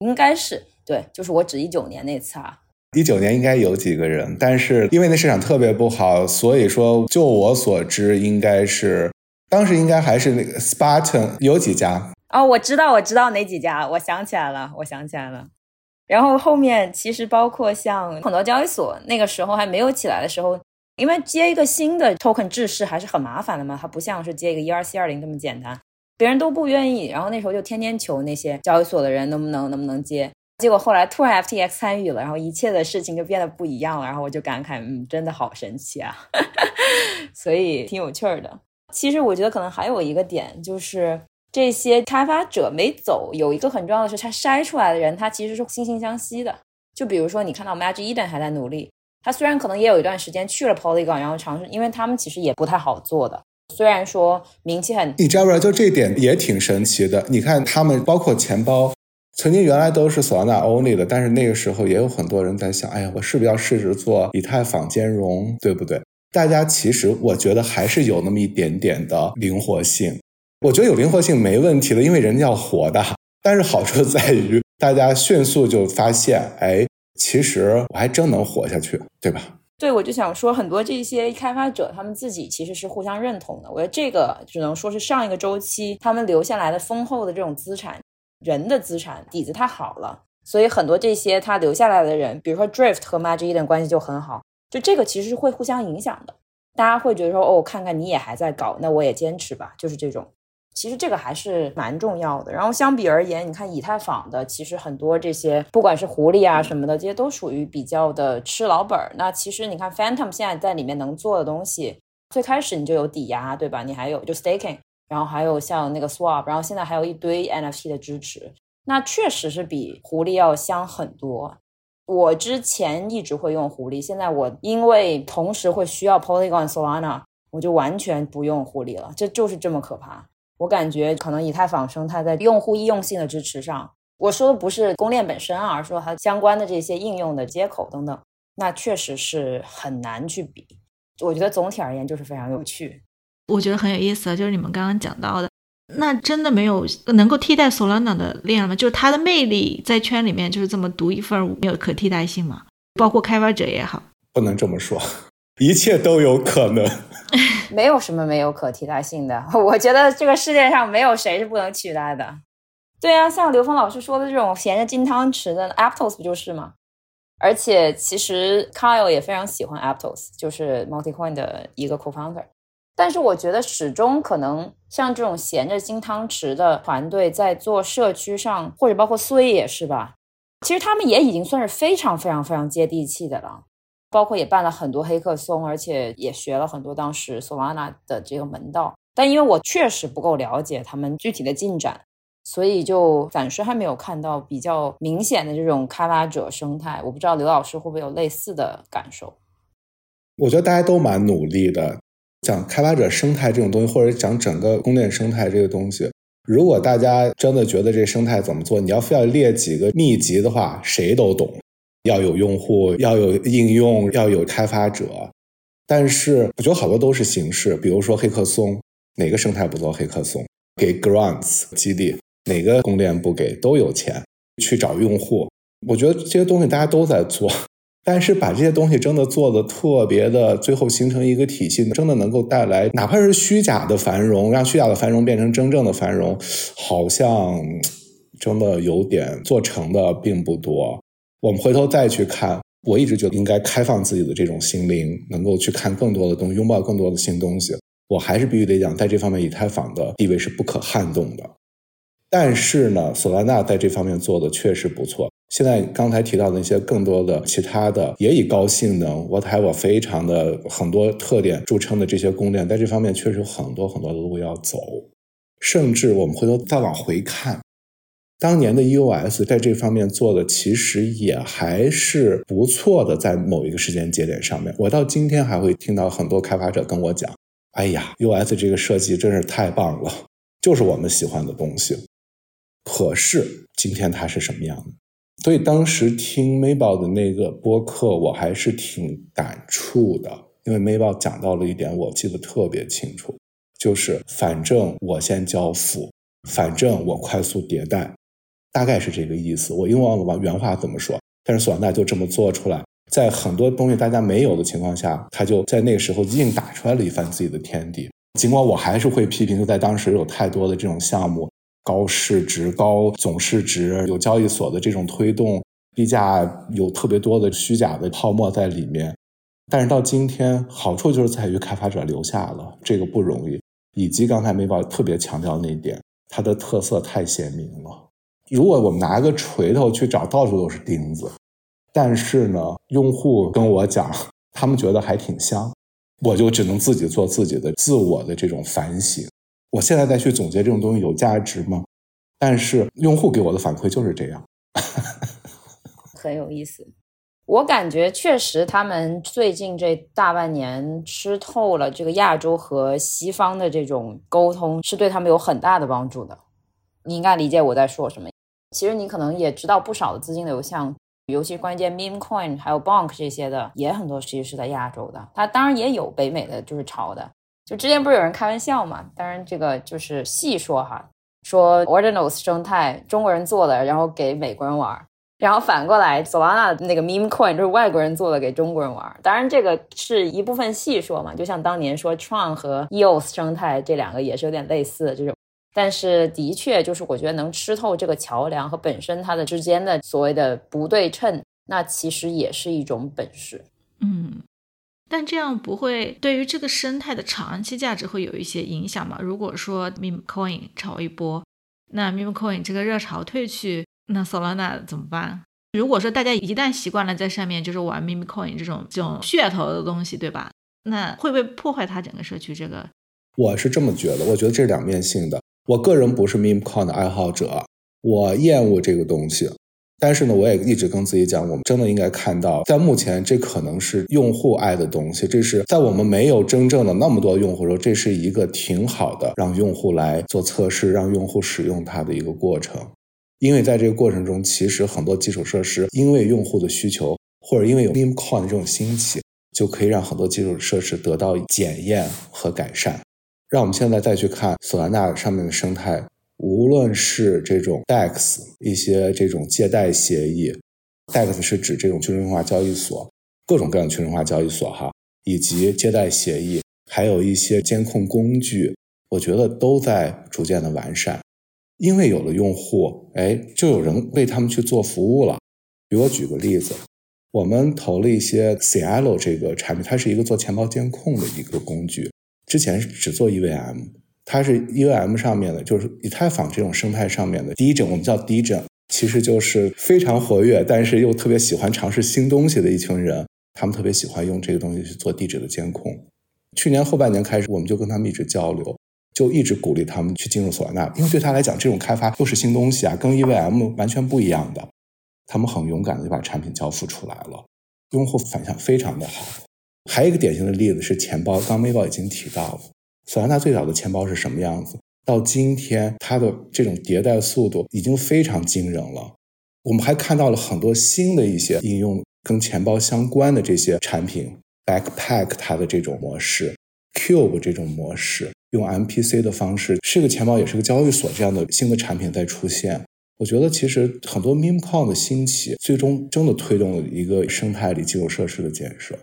应该是对，就是我指一九年那次啊。一九年应该有几个人，但是因为那市场特别不好，所以说就我所知，应该是当时应该还是那个 Spartan 有几家哦，我知道我知道哪几家，我想起来了，我想起来了。然后后面其实包括像很多交易所，那个时候还没有起来的时候，因为接一个新的 token 制式还是很麻烦的嘛，它不像是接一个 ERC 二零这么简单，别人都不愿意。然后那时候就天天求那些交易所的人能不能能不能接。结果后来突然 FTX 参与了，然后一切的事情就变得不一样了，然后我就感慨，嗯，真的好神奇啊，所以挺有趣的。其实我觉得可能还有一个点，就是这些开发者没走，有一个很重要的是，他筛出来的人，他其实是惺惺相惜的。就比如说，你看到 Magic Eden 还在努力，他虽然可能也有一段时间去了 Polygon，然后尝试，因为他们其实也不太好做的。虽然说名气很，你知道不知道？就这点也挺神奇的。你看他们，包括钱包。曾经原来都是 Solana only 的，但是那个时候也有很多人在想，哎呀，我是不是要试试做以太坊兼容，对不对？大家其实我觉得还是有那么一点点的灵活性。我觉得有灵活性没问题的，因为人家要活的。但是好处在于，大家迅速就发现，哎，其实我还真能活下去，对吧？对，我就想说，很多这些开发者他们自己其实是互相认同的。我觉得这个只能说是上一个周期他们留下来的丰厚的这种资产。人的资产底子太好了，所以很多这些他留下来的人，比如说 Drift 和 Magic Eden 关系就很好，就这个其实是会互相影响的。大家会觉得说，哦，看看你也还在搞，那我也坚持吧，就是这种。其实这个还是蛮重要的。然后相比而言，你看以太坊的，其实很多这些不管是狐狸啊什么的，这些都属于比较的吃老本儿。那其实你看 Phantom 现在在里面能做的东西，最开始你就有抵押，对吧？你还有就 Staking。然后还有像那个 Swap，然后现在还有一堆 NFT 的支持，那确实是比狐狸要香很多。我之前一直会用狐狸，现在我因为同时会需要 Polygon、Solana，我就完全不用狐狸了。这就是这么可怕。我感觉可能以太坊生态在用户易用性的支持上，我说的不是公链本身啊，而是说它相关的这些应用的接口等等，那确实是很难去比。我觉得总体而言就是非常有趣。我觉得很有意思，就是你们刚刚讲到的，那真的没有能够替代 Solana 的链了吗？就是它的魅力在圈里面就是这么独一份，没有可替代性吗？包括开发者也好，不能这么说，一切都有可能，没有什么没有可替代性的。我觉得这个世界上没有谁是不能取代的。对啊，像刘峰老师说的这种闲着金汤匙的 Aptos 不就是吗？而且其实 Kyle 也非常喜欢 Aptos，就是 MultiCoin 的一个 co-founder。但是我觉得始终可能像这种闲着金汤匙的团队在做社区上，或者包括苏威也是吧。其实他们也已经算是非常非常非常接地气的了，包括也办了很多黑客松，而且也学了很多当时 Solana 的这个门道。但因为我确实不够了解他们具体的进展，所以就暂时还没有看到比较明显的这种开发者生态。我不知道刘老师会不会有类似的感受？我觉得大家都蛮努力的，讲开发者生态这种东西，或者讲整个供电生态这个东西。如果大家真的觉得这生态怎么做，你要非要列几个秘籍的话，谁都懂。要有用户，要有应用，要有开发者。但是我觉得好多都是形式，比如说黑客松，哪个生态不做黑客松？给 grants 激励，哪个供链不给？都有钱去找用户。我觉得这些东西大家都在做，但是把这些东西真的做的特别的，最后形成一个体系，真的能够带来哪怕是虚假的繁荣，让虚假的繁荣变成真正的繁荣，好像真的有点做成的并不多。我们回头再去看，我一直觉得应该开放自己的这种心灵，能够去看更多的东西，拥抱更多的新东西。我还是必须得讲，在这方面，以太坊的地位是不可撼动的。但是呢，索拉纳在这方面做的确实不错。现在刚才提到的那些更多的其他的，也以高性能、whatever 非常的很多特点著称的这些公链，在这方面确实有很多很多的路要走。甚至我们回头再往回看。当年的 EOS 在这方面做的其实也还是不错的，在某一个时间节点上面，我到今天还会听到很多开发者跟我讲：“哎呀，EOS 这个设计真是太棒了，就是我们喜欢的东西。”可是今天它是什么样的？所以当时听 Maybell 的那个播客，我还是挺感触的，因为 Maybell 讲到了一点，我记得特别清楚，就是反正我先交付，反正我快速迭代。大概是这个意思，我又忘了原话怎么说，但是索兰纳就这么做出来，在很多东西大家没有的情况下，他就在那个时候硬打出来了一番自己的天地。尽管我还是会批评，就在当时有太多的这种项目，高市值、高总市值，有交易所的这种推动，币价有特别多的虚假的泡沫在里面。但是到今天，好处就是在于开发者留下了，这个不容易。以及刚才美宝特别强调那一点，它的特色太鲜明了。如果我们拿个锤头去找，到处都是钉子。但是呢，用户跟我讲，他们觉得还挺香，我就只能自己做自己的自我的这种反省。我现在再去总结这种东西有价值吗？但是用户给我的反馈就是这样，很有意思。我感觉确实，他们最近这大半年吃透了这个亚洲和西方的这种沟通，是对他们有很大的帮助的。你应该理解我在说什么。其实你可能也知道，不少的资金流向，尤其关键 meme coin 还有 bonk 这些的，也很多其实是在亚洲的。它当然也有北美的，就是潮的。就之前不是有人开玩笑嘛？当然这个就是细说哈，说 ordinals 生态中国人做的，然后给美国人玩，然后反过来 Solana 那个 meme coin 就是外国人做的，给中国人玩。当然这个是一部分细说嘛，就像当年说 Tron 和 EOS 生态这两个也是有点类似的这种。但是，的确，就是我觉得能吃透这个桥梁和本身它的之间的所谓的不对称，那其实也是一种本事。嗯，但这样不会对于这个生态的长期价值会有一些影响吗？如果说 meme coin 炒一波，那 meme coin 这个热潮退去，那 Solana 怎么办？如果说大家一旦习惯了在上面就是玩 meme coin 这种这种噱头的东西，对吧？那会不会破坏它整个社区？这个我是这么觉得，我觉得这是两面性的。我个人不是 MemeCon 的爱好者，我厌恶这个东西。但是呢，我也一直跟自己讲，我们真的应该看到，在目前这可能是用户爱的东西。这是在我们没有真正的那么多用户时候，这是一个挺好的，让用户来做测试，让用户使用它的一个过程。因为在这个过程中，其实很多基础设施因为用户的需求，或者因为有 meme coin 的这种兴起，就可以让很多基础设施得到检验和改善。让我们现在再去看索兰纳上面的生态，无论是这种 DEX 一些这种借贷协议，DEX 是指这种去中心化交易所，各种各样的去中心化交易所哈，以及借贷协议，还有一些监控工具，我觉得都在逐渐的完善。因为有了用户，哎，就有人为他们去做服务了。比如我举个例子，我们投了一些 Cielo 这个产品，它是一个做钱包监控的一个工具。之前是只做 EVM，它是 EVM 上面的，就是以太坊这种生态上面的第一种，我们叫第一种，其实就是非常活跃，但是又特别喜欢尝试新东西的一群人，他们特别喜欢用这个东西去做地址的监控。去年后半年开始，我们就跟他们一直交流，就一直鼓励他们去进入索纳，因为对他来讲，这种开发又是新东西啊，跟 EVM 完全不一样的。他们很勇敢的就把产品交付出来了，用户反响非常的好。还有一个典型的例子是钱包，刚 Mabel 已经提到了，索兰达最早的钱包是什么样子？到今天，它的这种迭代速度已经非常惊人了。我们还看到了很多新的一些应用跟钱包相关的这些产品，Backpack 它的这种模式，Cube 这种模式，用 MPC 的方式，是个钱包也是个交易所这样的新的产品在出现。我觉得其实很多 Meme Coin 的兴起，最终真的推动了一个生态里基础设施的建设。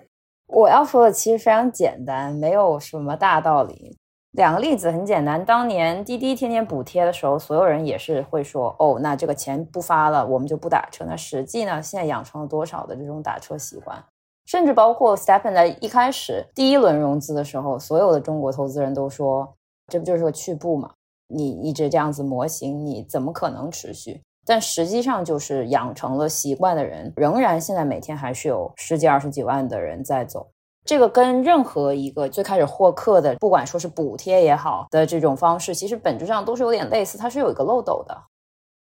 我要说的其实非常简单，没有什么大道理。两个例子很简单，当年滴滴天天补贴的时候，所有人也是会说：“哦，那这个钱不发了，我们就不打车。”那实际呢，现在养成了多少的这种打车习惯？甚至包括 Stepen 在一开始第一轮融资的时候，所有的中国投资人都说：“这不就是个去步吗？你一直这样子模型，你怎么可能持续？”但实际上，就是养成了习惯的人，仍然现在每天还是有十几、二十几万的人在走。这个跟任何一个最开始获客的，不管说是补贴也好的这种方式，其实本质上都是有点类似，它是有一个漏斗的。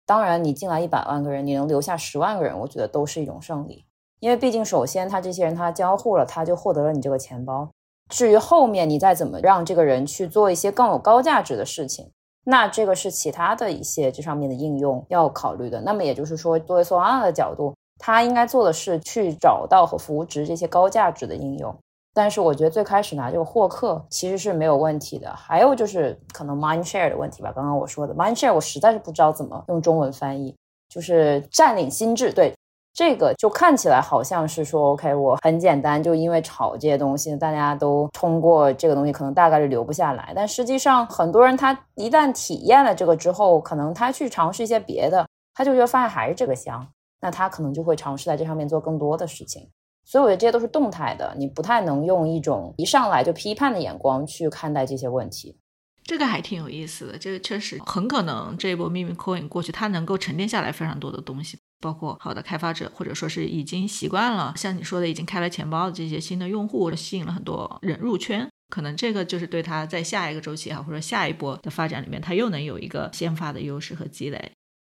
当然，你进来一百万个人，你能留下十万个人，我觉得都是一种胜利。因为毕竟，首先他这些人他交互了，他就获得了你这个钱包。至于后面你再怎么让这个人去做一些更有高价值的事情，那这个是其他的一些这上面的应用要考虑的。那么也就是说，作为 Solana 的角度，他应该做的是去找到和扶植这些高价值的应用。但是我觉得最开始拿这个获客其实是没有问题的。还有就是可能 mind share 的问题吧。刚刚我说的 mind share，我实在是不知道怎么用中文翻译，就是占领心智。对，这个就看起来好像是说 OK，我很简单，就因为炒这些东西，大家都通过这个东西，可能大概率留不下来。但实际上，很多人他一旦体验了这个之后，可能他去尝试一些别的，他就觉得发现还是这个香，那他可能就会尝试在这上面做更多的事情。所以我觉得这些都是动态的，你不太能用一种一上来就批判的眼光去看待这些问题。这个还挺有意思的，这个确实很可能这一波秘密 coin 过去，它能够沉淀下来非常多的东西，包括好的开发者，或者说是已经习惯了，像你说的已经开了钱包的这些新的用户，吸引了很多人入圈，可能这个就是对他在下一个周期啊，或者下一波的发展里面，他又能有一个先发的优势和积累。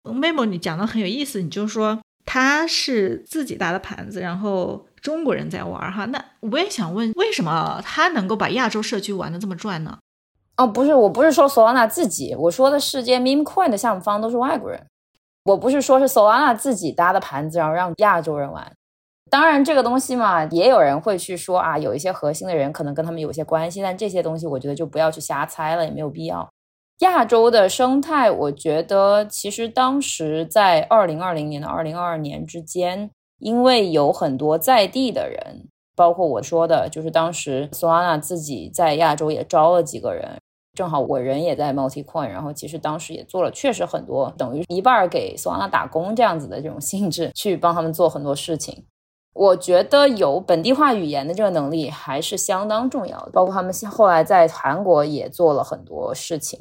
Memo 你讲的很有意思，你就说他是自己搭的盘子，然后。中国人在玩哈，那我也想问，为什么他能够把亚洲社区玩的这么转呢？哦，不是，我不是说 Solana 自己，我说的世界 Meme Coin 的项目方都是外国人，我不是说是 Solana 自己搭的盘子，然后让亚洲人玩。当然，这个东西嘛，也有人会去说啊，有一些核心的人可能跟他们有些关系，但这些东西我觉得就不要去瞎猜了，也没有必要。亚洲的生态，我觉得其实当时在二零二零年到二零二二年之间。因为有很多在地的人，包括我说的，就是当时 Solana 自己在亚洲也招了几个人，正好我人也在 MultiCoin，然后其实当时也做了，确实很多，等于一半给 Solana 打工这样子的这种性质，去帮他们做很多事情。我觉得有本地化语言的这个能力还是相当重要的，包括他们后来在韩国也做了很多事情。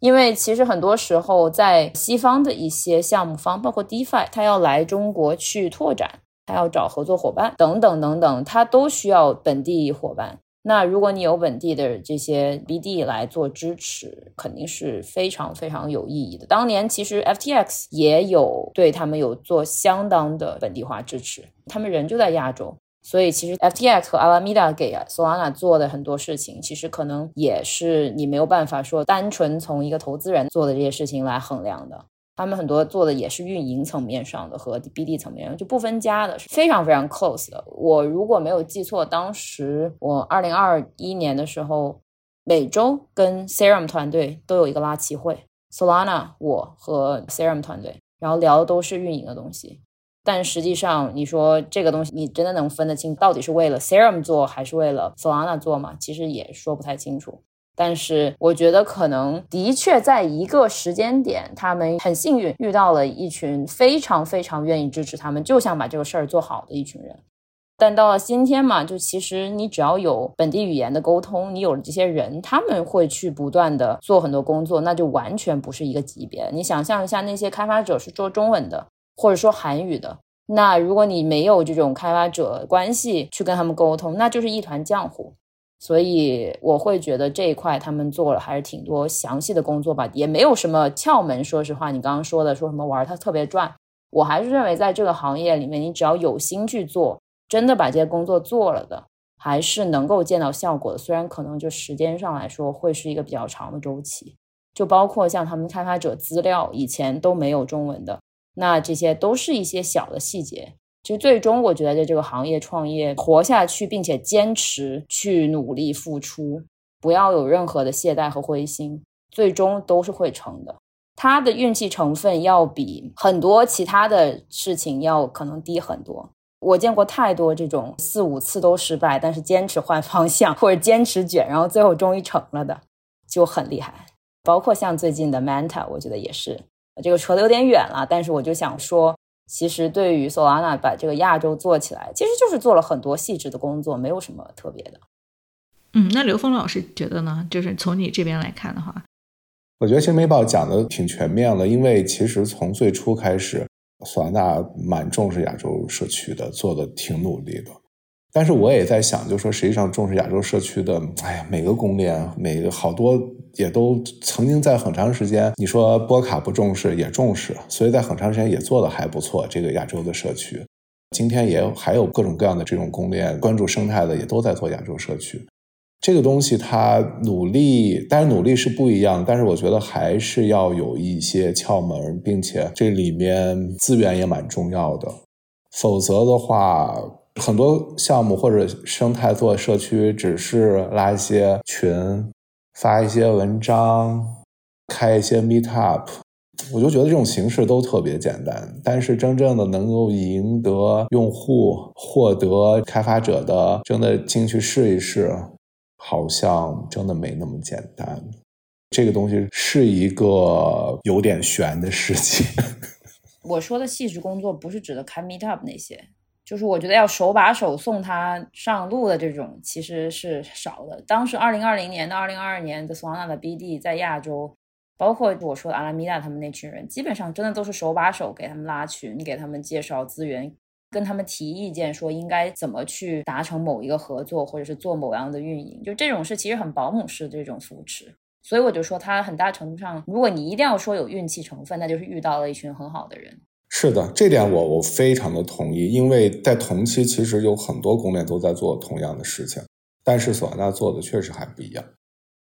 因为其实很多时候，在西方的一些项目方，包括 DeFi，他要来中国去拓展，他要找合作伙伴等等等等，他都需要本地伙伴。那如果你有本地的这些 BD 来做支持，肯定是非常非常有意义的。当年其实 FTX 也有对他们有做相当的本地化支持，他们人就在亚洲。所以，其实 FTX 和 Alameda 给 Solana 做的很多事情，其实可能也是你没有办法说单纯从一个投资人做的这些事情来衡量的。他们很多做的也是运营层面上的和 BD 层面上就不分家的，是非常非常 close 的。我如果没有记错，当时我2021年的时候，每周跟 Serum 团队都有一个拉齐会，Solana 我和 Serum 团队，然后聊的都是运营的东西。但实际上，你说这个东西，你真的能分得清到底是为了 Serum 做还是为了 Solana 做吗？其实也说不太清楚。但是我觉得可能的确在一个时间点，他们很幸运遇到了一群非常非常愿意支持他们，就想把这个事儿做好的一群人。但到了今天嘛，就其实你只要有本地语言的沟通，你有了这些人，他们会去不断的做很多工作，那就完全不是一个级别。你想象一下，那些开发者是做中文的。或者说韩语的，那如果你没有这种开发者关系去跟他们沟通，那就是一团浆糊。所以我会觉得这一块他们做了还是挺多详细的工作吧，也没有什么窍门。说实话，你刚刚说的说什么玩它特别赚，我还是认为在这个行业里面，你只要有心去做，真的把这些工作做了的，还是能够见到效果的。虽然可能就时间上来说会是一个比较长的周期，就包括像他们开发者资料以前都没有中文的，那这些都是一些小的细节。其实最终，我觉得在这个行业创业活下去，并且坚持去努力付出，不要有任何的懈怠和灰心，最终都是会成的。他的运气成分要比很多其他的事情要可能低很多。我见过太多这种四五次都失败，但是坚持换方向或者坚持卷，然后最后终于成了的，就很厉害。包括像最近的 Manta，我觉得也是。这个扯得有点远了，但是我就想说。其实对于 Solana 把这个亚洲做起来，其实就是做了很多细致的工作，没有什么特别的。嗯，那刘峰老师觉得呢？就是从你这边来看的话，我觉得其实美宝讲的挺全面了，因为其实从最初开始，索拉纳蛮重视亚洲社区的，做的挺努力的。但是我也在想，就说实际上重视亚洲社区的，哎呀，每个公链，每个好多也都曾经在很长时间，你说波卡不重视也重视，所以在很长时间也做的还不错。这个亚洲的社区，今天也还有各种各样的这种公链，关注生态的也都在做亚洲社区。这个东西它努力，但是努力是不一样，但是我觉得还是要有一些窍门，并且这里面资源也蛮重要的，否则的话。很多项目或者生态做社区，只是拉一些群、发一些文章、开一些 Meetup，我就觉得这种形式都特别简单。但是真正的能够赢得用户、获得开发者的真的进去试一试，好像真的没那么简单。这个东西是一个有点悬的事情。我说的细致工作，不是指的开 Meetup 那些。就是我觉得要手把手送他上路的这种其实是少的。当时二零二零年到二零二二年的 Solana 的 BD 在亚洲，包括我说的阿拉米达他们那群人，基本上真的都是手把手给他们拉群，给他们介绍资源，跟他们提意见，说应该怎么去达成某一个合作，或者是做某样的运营。就这种是其实很保姆式的这种扶持。所以我就说，他很大程度上，如果你一定要说有运气成分，那就是遇到了一群很好的人。是的，这点我我非常的同意，因为在同期其实有很多公链都在做同样的事情，但是索纳做的确实还不一样。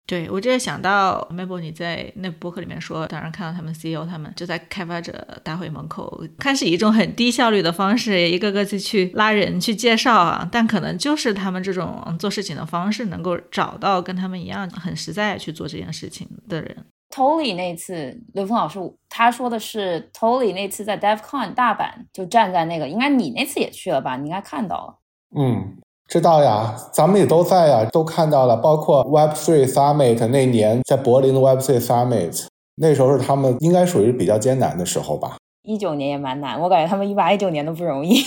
对我就想到 Mabel，你在那博客里面说，当然看到他们 CEO 他们就在开发者大会门口，看是以一种很低效率的方式，一个个去去拉人去介绍啊，但可能就是他们这种做事情的方式，能够找到跟他们一样很实在去做这件事情的人。Tolly 那次，刘峰老师他说的是 Tolly 那次在 DevCon 大阪就站在那个，应该你那次也去了吧？你应该看到了。嗯，知道呀，咱们也都在呀，都看到了。包括 Web3 Summit 那年在柏林的 Web3 Summit，那时候是他们应该属于比较艰难的时候吧？一九年也蛮难，我感觉他们一八一九年都不容易。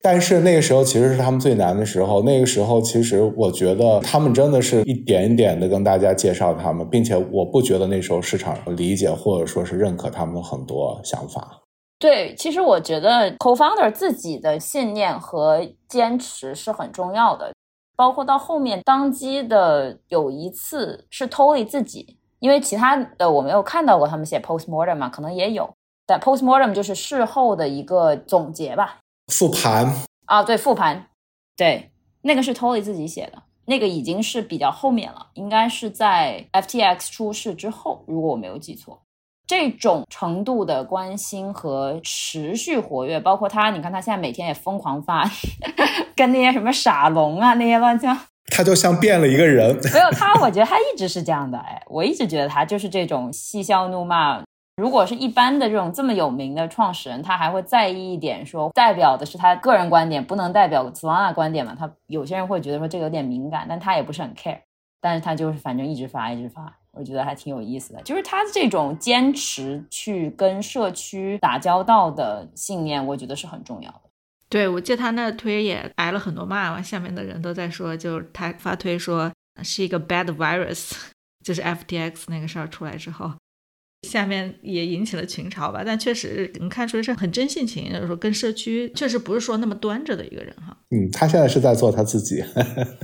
但是那个时候其实是他们最难的时候。那个时候，其实我觉得他们真的是一点一点的跟大家介绍他们，并且我不觉得那时候市场理解或者说是认可他们的很多想法。对，其实我觉得 co-founder 自己的信念和坚持是很重要的。包括到后面当机的有一次是 Tolly 自己，因为其他的我没有看到过他们写 postmortem 嘛，可能也有，但 postmortem 就是事后的一个总结吧。复盘啊，对复盘，对那个是 Tolly 自己写的，那个已经是比较后面了，应该是在 FTX 出事之后，如果我没有记错，这种程度的关心和持续活跃，包括他，你看他现在每天也疯狂发，跟那些什么傻龙啊那些乱七八，他就像变了一个人。没有他，我觉得他一直是这样的，哎，我一直觉得他就是这种嬉笑怒骂。如果是一般的这种这么有名的创始人，他还会在意一点，说代表的是他个人观点，不能代表 s o l 观点嘛？他有些人会觉得说这个有点敏感，但他也不是很 care，但是他就是反正一直发，一直发，我觉得还挺有意思的。就是他这种坚持去跟社区打交道的信念，我觉得是很重要的。对，我记得他那推也挨了很多骂嘛，下面的人都在说，就是他发推说是一个 bad virus，就是 FTX 那个事儿出来之后。下面也引起了群嘲吧。但确实能看出来是很真性情，就是说跟社区确实不是说那么端着的一个人哈。嗯，他现在是在做他自己。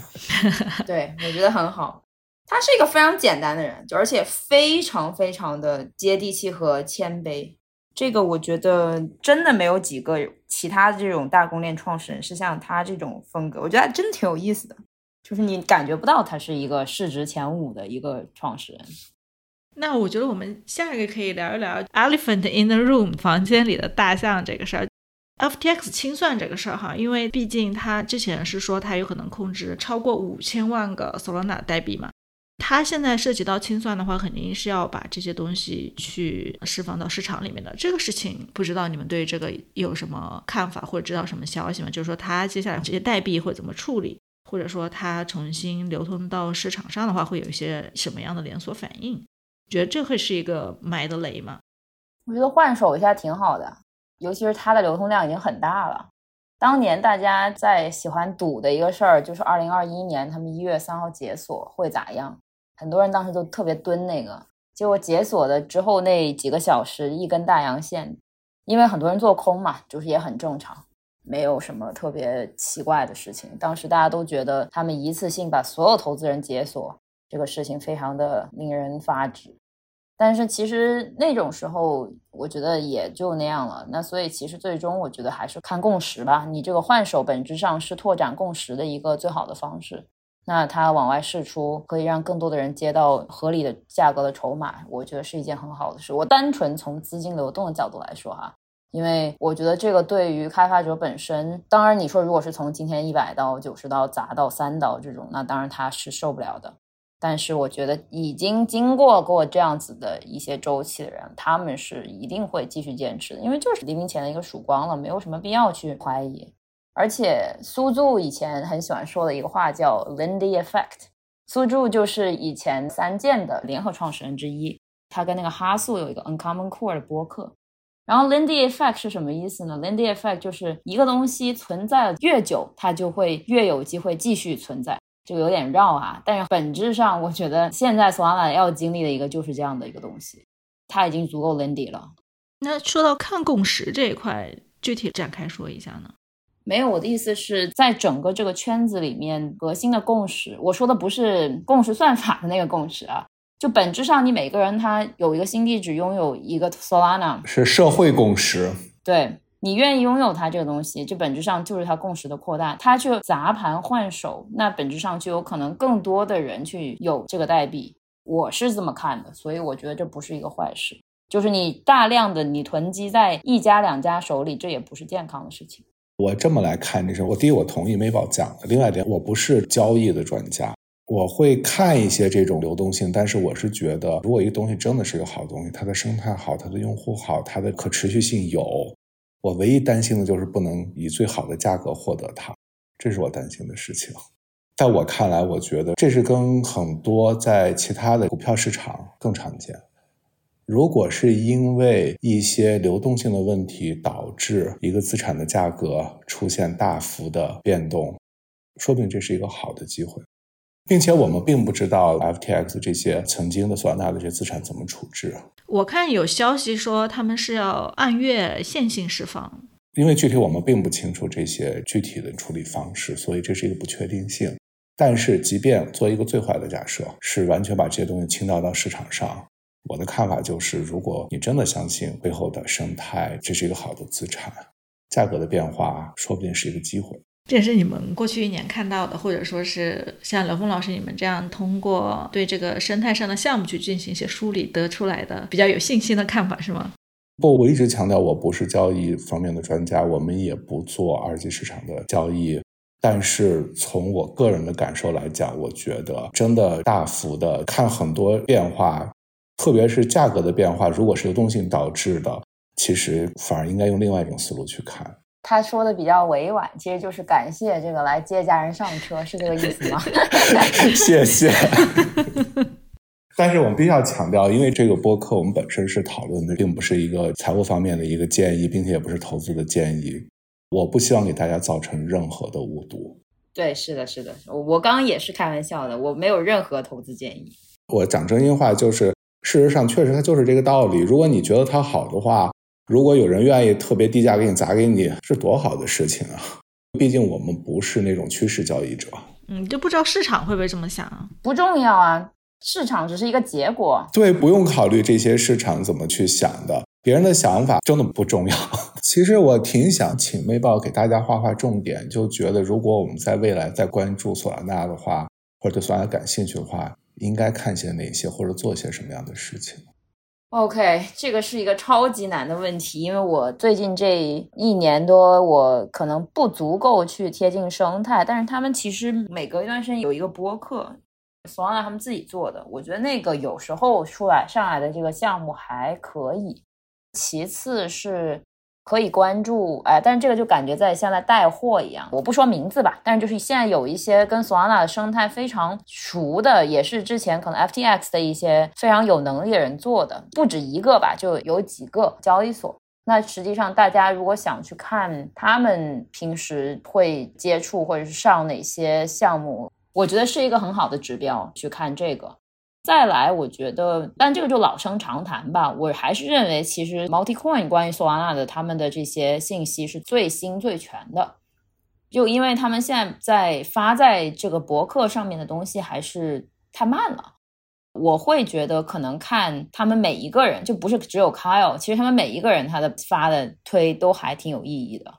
对，我觉得很好。他是一个非常简单的人，就而且非常非常的接地气和谦卑。这个我觉得真的没有几个其他的这种大公链创始人是像他这种风格，我觉得真挺有意思的。就是你感觉不到他是一个市值前五的一个创始人。那我觉得我们下一个可以聊一聊 Elephant in the Room 房间里的大象这个事儿，FTX 清算这个事儿哈，因为毕竟他之前是说他有可能控制超过五千万个 Solana 代币嘛。他现在涉及到清算的话，肯定是要把这些东西去释放到市场里面的。这个事情不知道你们对这个有什么看法，或者知道什么消息吗？就是说他接下来这些代币会怎么处理，或者说他重新流通到市场上的话，会有一些什么样的连锁反应？觉得这会是一个埋的雷吗？我觉得换手一下挺好的，尤其是它的流通量已经很大了。当年大家在喜欢赌的一个事儿，就是二零二一年他们一月三号解锁会咋样？很多人当时都特别蹲那个，结果解锁的之后那几个小时一根大阳线，因为很多人做空嘛，就是也很正常，没有什么特别奇怪的事情。当时大家都觉得他们一次性把所有投资人解锁这个事情非常的令人发指，但是其实那种时候我觉得也就那样了。那所以其实最终我觉得还是看共识吧，你这个换手本质上是拓展共识的一个最好的方式。那它往外释出，可以让更多的人接到合理的价格的筹码，我觉得是一件很好的事。我单纯从资金流动的角度来说，哈，因为我觉得这个对于开发者本身，当然你说如果是从今天一百刀、九十刀砸到三刀这种，那当然他是受不了的。但是我觉得已经经过过这样子的一些周期的人，他们是一定会继续坚持的，因为就是黎明前的一个曙光了，没有什么必要去怀疑。而且苏柱以前很喜欢说的一个话叫 Lindy Effect。苏柱就是以前三剑的联合创始人之一，他跟那个哈素有一个 Uncommon Core 的播客。然后 Lindy Effect 是什么意思呢？Lindy Effect 就是一个东西存在越久，它就会越有机会继续存在，就有点绕啊。但是本质上，我觉得现在 Solana 要经历的一个就是这样的一个东西，它已经足够 Lindy 了。那说到看共识这一块，具体展开说一下呢？没有，我的意思是在整个这个圈子里面，核心的共识，我说的不是共识算法的那个共识啊，就本质上你每个人他有一个新地址，拥有一个 Solana，是社会共识。对你愿意拥有它这个东西，这本质上就是它共识的扩大。它去砸盘换手，那本质上就有可能更多的人去有这个代币。我是这么看的，所以我觉得这不是一个坏事。就是你大量的你囤积在一家两家手里，这也不是健康的事情。我这么来看这事，我第一我同意美宝讲的，另外一点我不是交易的专家，我会看一些这种流动性，但是我是觉得，如果一个东西真的是个好东西，它的生态好，它的用户好，它的可持续性有，我唯一担心的就是不能以最好的价格获得它，这是我担心的事情。在我看来，我觉得这是跟很多在其他的股票市场更常见。如果是因为一些流动性的问题导致一个资产的价格出现大幅的变动，说不定这是一个好的机会，并且我们并不知道 FTX 这些曾经的索拉纳的这些资产怎么处置。我看有消息说他们是要按月线性释放，因为具体我们并不清楚这些具体的处理方式，所以这是一个不确定性。但是，即便做一个最坏的假设，是完全把这些东西倾倒到市场上。我的看法就是，如果你真的相信背后的生态，这是一个好的资产，价格的变化说不定是一个机会。这也是你们过去一年看到的，或者说是像刘峰老师你们这样通过对这个生态上的项目去进行一些梳理得出来的比较有信心的看法，是吗？不，我一直强调我不是交易方面的专家，我们也不做二级市场的交易。但是从我个人的感受来讲，我觉得真的大幅的看很多变化。特别是价格的变化，如果是流动性导致的，其实反而应该用另外一种思路去看。他说的比较委婉，其实就是感谢这个来接家人上车，是这个意思吗？谢谢。但是我们必须要强调，因为这个播客我们本身是讨论的，并不是一个财务方面的一个建议，并且也不是投资的建议。我不希望给大家造成任何的误读。对，是的，是的，我我刚刚也是开玩笑的，我没有任何投资建议。我讲真心话，就是。事实上，确实它就是这个道理。如果你觉得它好的话，如果有人愿意特别低价给你砸给你，是多好的事情啊！毕竟我们不是那种趋势交易者。嗯，就不知道市场会不会这么想啊？不重要啊，市场只是一个结果。对，不用考虑这些市场怎么去想的，别人的想法真的不重要。其实我挺想请魅报给大家画画重点，就觉得如果我们在未来再关注索拉纳的话，或者对索拉纳感兴趣的话，应该看些哪些，或者做些什么样的事情。OK，这个是一个超级难的问题，因为我最近这一年多，我可能不足够去贴近生态，但是他们其实每隔一段时间有一个播客，索拉纳他们自己做的，我觉得那个有时候出来上来的这个项目还可以。其次是。可以关注，哎，但是这个就感觉在像在带货一样。我不说名字吧，但是就是现在有一些跟 Solana 的生态非常熟的，也是之前可能 FTX 的一些非常有能力的人做的，不止一个吧，就有几个交易所。那实际上大家如果想去看他们平时会接触或者是上哪些项目，我觉得是一个很好的指标去看这个。再来，我觉得，但这个就老生常谈吧。我还是认为，其实 Multicoin 关于索拉纳的他们的这些信息是最新最全的。就因为他们现在在发在这个博客上面的东西还是太慢了，我会觉得可能看他们每一个人，就不是只有 Kyle，其实他们每一个人他的发的推都还挺有意义的。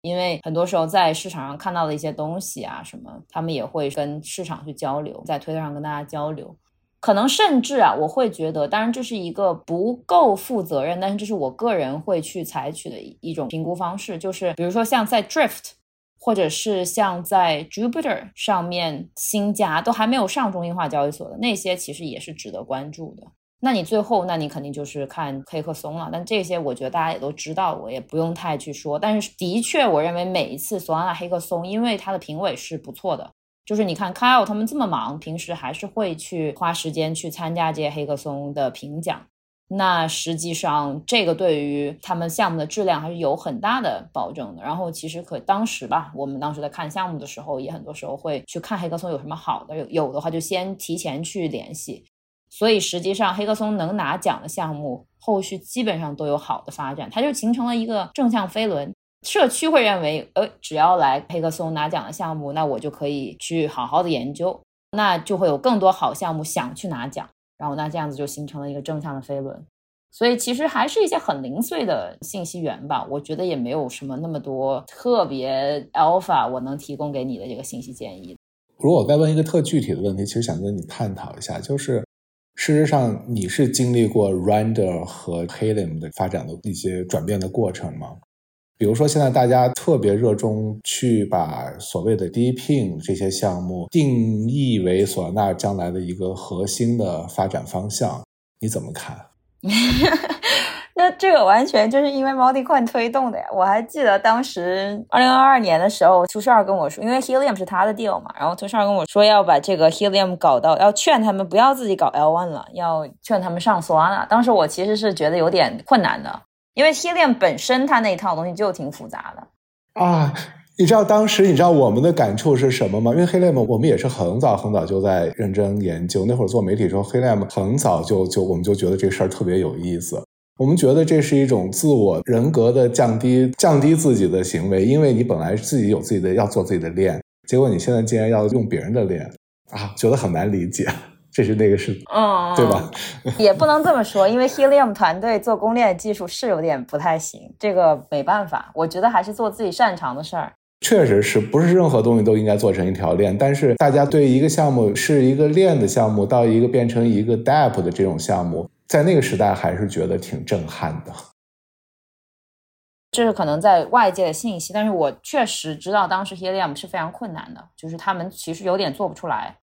因为很多时候在市场上看到的一些东西啊什么，他们也会跟市场去交流，在推特上跟大家交流。可能甚至啊，我会觉得，当然这是一个不够负责任，但是这是我个人会去采取的一种评估方式，就是比如说像在 Drift，或者是像在 Jupiter 上面新加都还没有上中心化交易所的那些，其实也是值得关注的。那你最后，那你肯定就是看黑客松了。但这些我觉得大家也都知道，我也不用太去说。但是的确，我认为每一次索安娜黑客松，因为它的评委是不错的。就是你看，Kyle 他们这么忙，平时还是会去花时间去参加这些黑客松的评奖。那实际上，这个对于他们项目的质量还是有很大的保证的。然后，其实可当时吧，我们当时在看项目的时候，也很多时候会去看黑客松有什么好的，有有的话就先提前去联系。所以，实际上黑客松能拿奖的项目，后续基本上都有好的发展，它就形成了一个正向飞轮。社区会认为，呃，只要来黑客松拿奖的项目，那我就可以去好好的研究，那就会有更多好项目想去拿奖，然后那这样子就形成了一个正向的飞轮。所以其实还是一些很零碎的信息源吧，我觉得也没有什么那么多特别 alpha 我能提供给你的这个信息建议。如果我再问一个特具体的问题，其实想跟你探讨一下，就是事实上你是经历过 Render 和 Helium 的发展的一些转变的过程吗？比如说，现在大家特别热衷去把所谓的 DeepIn 这些项目定义为索纳将来的一个核心的发展方向，你怎么看？那这个完全就是因为 MultiCoin 推动的呀！我还记得当时二零二二年的时候，图十二跟我说，因为 Helium 是他的 deal 嘛，然后图十二跟我说要把这个 Helium 搞到，要劝他们不要自己搞 L1 了，要劝他们上索拉纳。当时我其实是觉得有点困难的。因为 Helium 本身它那一套东西就挺复杂的啊，你知道当时你知道我们的感触是什么吗？因为 Helium 我们也是很早很早就在认真研究，那会儿做媒体时候，Helium 很早就就我们就觉得这事儿特别有意思，我们觉得这是一种自我人格的降低，降低自己的行为，因为你本来自己有自己的要做自己的链，结果你现在竟然要用别人的链啊，觉得很难理解。这是那个是，嗯，对吧？也不能这么说，因为 Helium 团队做公链技术是有点不太行，这个没办法。我觉得还是做自己擅长的事儿。确实是不是任何东西都应该做成一条链？但是大家对一个项目是一个链的项目，到一个变成一个 DApp 的这种项目，在那个时代还是觉得挺震撼的。这是可能在外界的信息，但是我确实知道当时 Helium 是非常困难的，就是他们其实有点做不出来。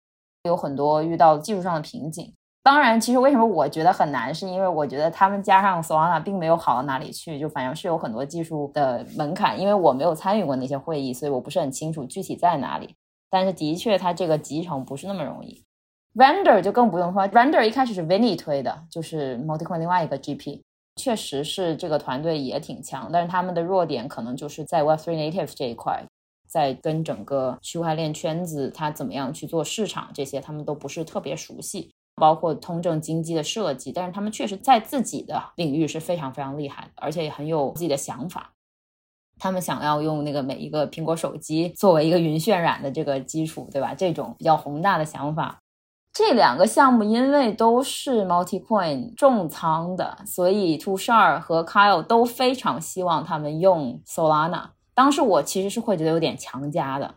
有很多遇到技术上的瓶颈。当然，其实为什么我觉得很难，是因为我觉得他们加上 Solana 并没有好到哪里去，就反正是有很多技术的门槛。因为我没有参与过那些会议，所以我不是很清楚具体在哪里。但是的确，它这个集成不是那么容易。Render 就更不用说，Render 一开始是 Vinny 推的，就是 Multicoin 另外一个 GP，确实是这个团队也挺强，但是他们的弱点可能就是在 Web3 Native 这一块。在跟整个区块链圈子，它怎么样去做市场，这些他们都不是特别熟悉。包括通证经济的设计，但是他们确实在自己的领域是非常非常厉害的，而且也很有自己的想法。他们想要用那个每一个苹果手机作为一个云渲染的这个基础，对吧？这种比较宏大的想法。这两个项目因为都是 MultiCoin 重仓的，所以 Tushar 和 Kyle 都非常希望他们用 Solana。当时我其实是会觉得有点强加的，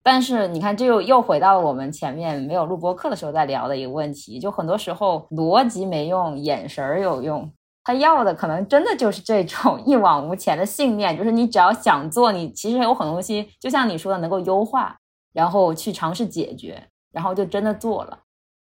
但是你看，这又又回到了我们前面没有录播课的时候在聊的一个问题，就很多时候逻辑没用，眼神儿有用。他要的可能真的就是这种一往无前的信念，就是你只要想做，你其实有很多东西，就像你说的，能够优化，然后去尝试解决，然后就真的做了。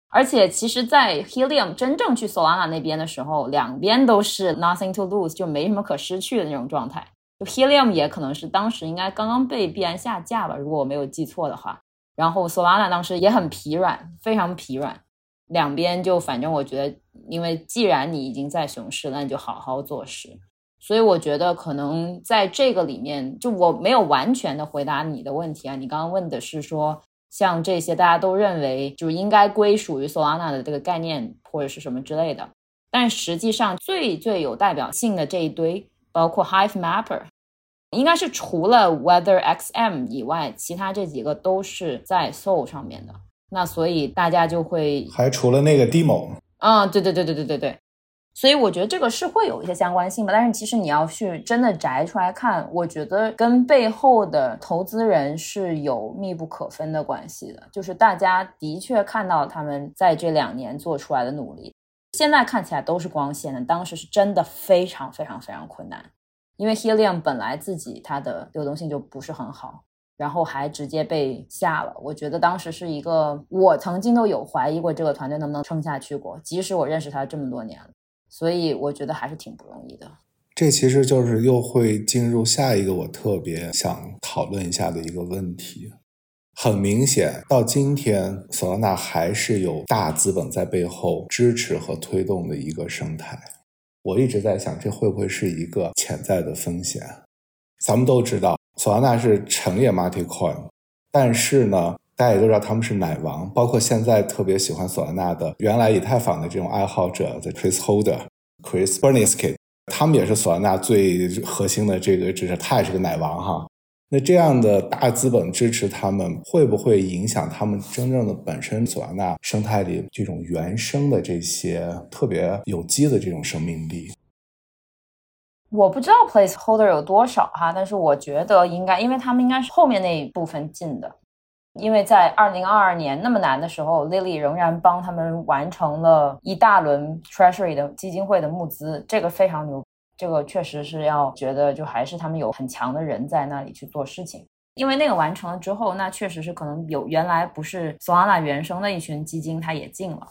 而且，其实，在 Helium 真正去 Solana 那边的时候，两边都是 nothing to lose，就没什么可失去的那种状态。就 Helium 也可能是当时应该刚刚被币安下架吧，如果我没有记错的话。然后 Solana 当时也很疲软，非常疲软。两边就反正我觉得。因为既然你已经在熊市，那你就好好做事。所以我觉得可能在这个里面，就我没有完全的回答你的问题啊。你刚刚问的是说，像这些大家都认为就应该归属于 Solana 的这个概念或者是什么之类的，但实际上最最有代表性的这一堆，包括 Hive Mapper，应该是除了 Weather XM 以外，其他这几个都是在 Soul 上面的。那所以大家就会还除了那个 Demo。嗯，对对对对对对对，所以我觉得这个是会有一些相关性吧，但是其实你要去真的摘出来看，我觉得跟背后的投资人是有密不可分的关系的。就是大家的确看到他们在这两年做出来的努力，现在看起来都是光鲜的，当时是真的非常非常非常困难，因为 Helium 本来自己它的流动性就不是很好。然后还直接被下了，我觉得当时是一个，我曾经都有怀疑过这个团队能不能撑下去过，即使我认识他这么多年了，所以我觉得还是挺不容易的。这其实就是又会进入下一个我特别想讨论一下的一个问题。很明显，到今天，索拉纳还是有大资本在背后支持和推动的一个生态。我一直在想，这会不会是一个潜在的风险？咱们都知道。索拉纳是成也 MultiCoin，但是呢，大家也都知道他们是奶王，包括现在特别喜欢索拉纳的原来以太坊的这种爱好者的 Chris Holder、Chris Berniske，他们也是索拉纳最核心的这个支持，他也是个奶王哈。那这样的大资本支持他们，会不会影响他们真正的本身索拉纳生态里这种原生的这些特别有机的这种生命力？我不知道 placeholder 有多少哈，但是我觉得应该，因为他们应该是后面那一部分进的，因为在二零二二年那么难的时候，Lily 仍然帮他们完成了一大轮 Treasury 的基金会的募资，这个非常牛，这个确实是要觉得就还是他们有很强的人在那里去做事情，因为那个完成了之后，那确实是可能有原来不是 Solana 原生的一群基金，它也进了。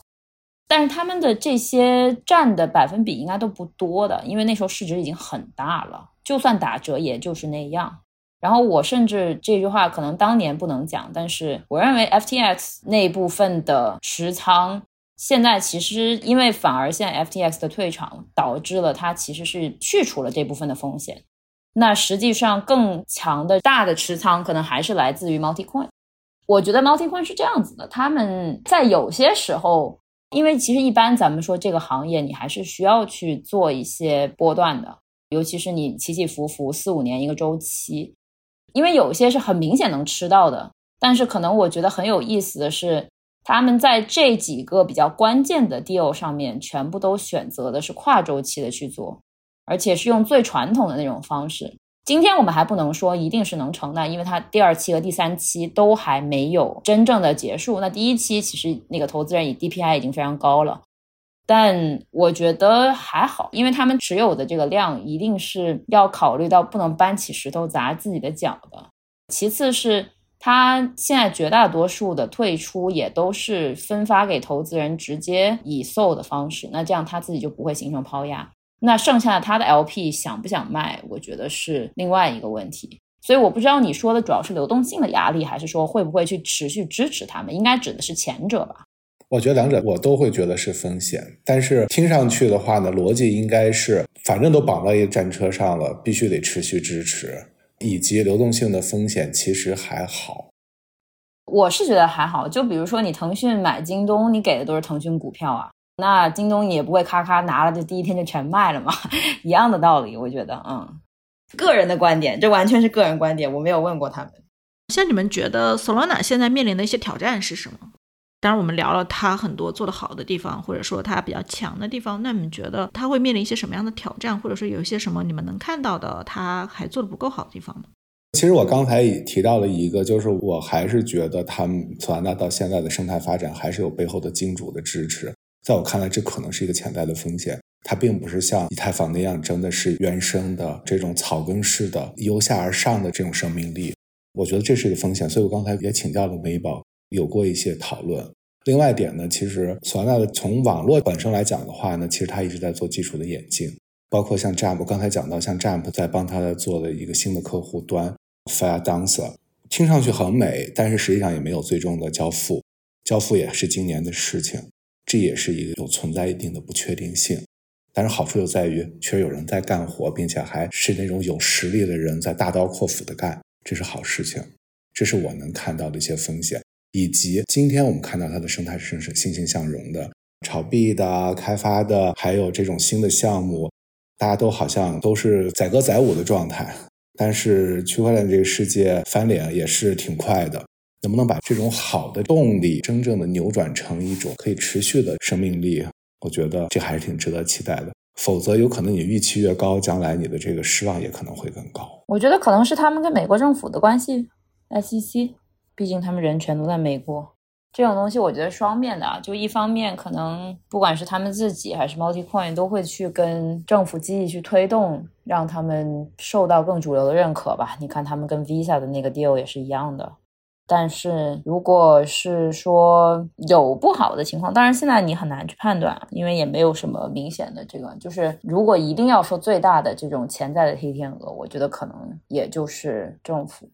但是他们的这些占的百分比应该都不多的，因为那时候市值已经很大了，就算打折也就是那样。然后我甚至这句话可能当年不能讲，但是我认为 FTX 那部分的持仓，现在其实因为反而现在 FTX 的退场导致了它其实是去除了这部分的风险。那实际上更强的大的持仓可能还是来自于 MultiCoin。我觉得 MultiCoin 是这样子的，他们在有些时候。因为其实一般咱们说这个行业，你还是需要去做一些波段的，尤其是你起起伏伏四五年一个周期。因为有些是很明显能吃到的，但是可能我觉得很有意思的是，他们在这几个比较关键的 deal 上面，全部都选择的是跨周期的去做，而且是用最传统的那种方式。今天我们还不能说一定是能成的，因为它第二期和第三期都还没有真正的结束。那第一期其实那个投资人以 DPI 已经非常高了，但我觉得还好，因为他们持有的这个量一定是要考虑到不能搬起石头砸自己的脚的。其次是他现在绝大多数的退出也都是分发给投资人，直接以 sold 的方式，那这样他自己就不会形成抛压。那剩下的他的 LP 想不想卖，我觉得是另外一个问题。所以我不知道你说的主要是流动性的压力，还是说会不会去持续支持他们？应该指的是前者吧？我觉得两者我都会觉得是风险，但是听上去的话呢，逻辑应该是反正都绑到一个战车上了，必须得持续支持，以及流动性的风险其实还好。我是觉得还好，就比如说你腾讯买京东，你给的都是腾讯股票啊，那京东你也不会咔咔拿了就第一天就全卖了嘛，一样的道理，我觉得，嗯，个人的观点，这完全是个人观点，我没有问过他们。像你们觉得 Solana 现在面临的一些挑战是什么？当然，我们聊了他很多做得好的地方，或者说他比较强的地方，那你们觉得他会面临一些什么样的挑战，或者说有一些什么你们能看到的他还做得不够好的地方呢？其实我刚才也提到了一个，就是我还是觉得他们索拉纳到现在的生态发展还是有背后的金主的支持。在我看来，这可能是一个潜在的风险。它并不是像以太坊那样，真的是原生的这种草根式的由下而上的这种生命力。我觉得这是一个风险，所以我刚才也请教了美宝，有过一些讨论。另外一点呢，其实索纳的从网络本身来讲的话呢，其实它一直在做技术的演进，包括像 Jump，刚才讲到像 Jump 在帮他做的一个新的客户端。Fire Dancer 听上去很美，但是实际上也没有最终的交付，交付也是今年的事情，这也是一个有存在一定的不确定性。但是好处就在于，确实有人在干活，并且还是那种有实力的人在大刀阔斧的干，这是好事情。这是我能看到的一些风险，以及今天我们看到它的生态是欣欣向荣的，炒币的、开发的，还有这种新的项目，大家都好像都是载歌载舞的状态。但是区块链这个世界翻脸也是挺快的，能不能把这种好的动力真正的扭转成一种可以持续的生命力？我觉得这还是挺值得期待的。否则，有可能你预期越高，将来你的这个失望也可能会更高。我觉得可能是他们跟美国政府的关系，SEC，毕竟他们人全都在美国。这种东西我觉得双面的，就一方面可能不管是他们自己还是 Multicoin 都会去跟政府积极去推动，让他们受到更主流的认可吧。你看他们跟 Visa 的那个 deal 也是一样的。但是如果是说有不好的情况，当然现在你很难去判断，因为也没有什么明显的这个。就是如果一定要说最大的这种潜在的黑天鹅，我觉得可能也就是政府，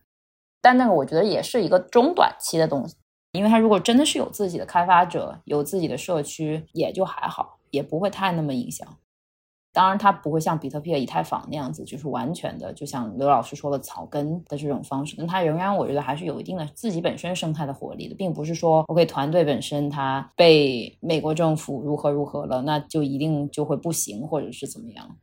但那个我觉得也是一个中短期的东西。因为他如果真的是有自己的开发者，有自己的社区，也就还好，也不会太那么影响。当然，它不会像比特币、以太坊那样子，就是完全的，就像刘老师说的草根的这种方式。但它仍然，我觉得还是有一定的自己本身生态的活力的，并不是说 OK 团队本身它被美国政府如何如何了，那就一定就会不行，或者是怎么样。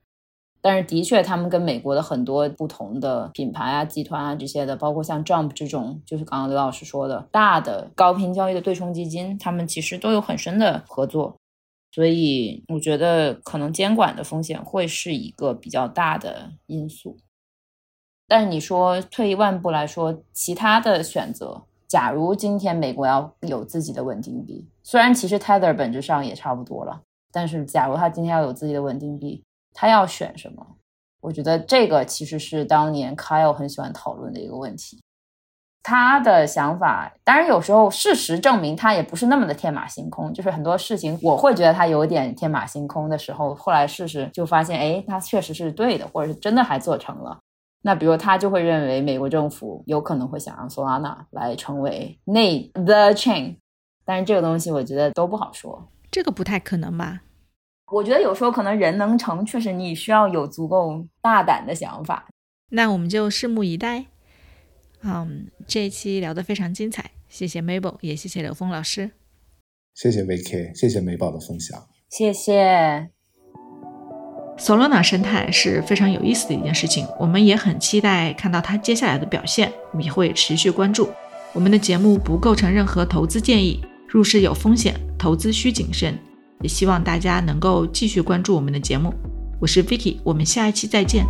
但是的确，他们跟美国的很多不同的品牌啊、集团啊这些的，包括像 Jump 这种，就是刚刚刘老师说的大的高频交易的对冲基金，他们其实都有很深的合作。所以我觉得可能监管的风险会是一个比较大的因素。但是你说退一万步来说，其他的选择，假如今天美国要有自己的稳定币，虽然其实 Tether 本质上也差不多了，但是假如他今天要有自己的稳定币。他要选什么？我觉得这个其实是当年 Kyle 很喜欢讨论的一个问题。他的想法，当然有时候事实证明他也不是那么的天马行空。就是很多事情，我会觉得他有点天马行空的时候，后来事实就发现，哎，他确实是对的，或者是真的还做成了。那比如他就会认为美国政府有可能会想让 Sona 来成为那 the chain，但是这个东西我觉得都不好说。这个不太可能吧？我觉得有时候可能人能成，确实你需要有足够大胆的想法。那我们就拭目以待。嗯，这一期聊得非常精彩，谢谢 Mabel，也谢谢刘峰老师。谢谢 VK，谢谢美宝的分享。谢谢。Solana 生态是非常有意思的一件事情，我们也很期待看到它接下来的表现，也会持续关注。我们的节目不构成任何投资建议，入市有风险，投资需谨慎。也希望大家能够继续关注我们的节目，我是 Vicky，我们下一期再见。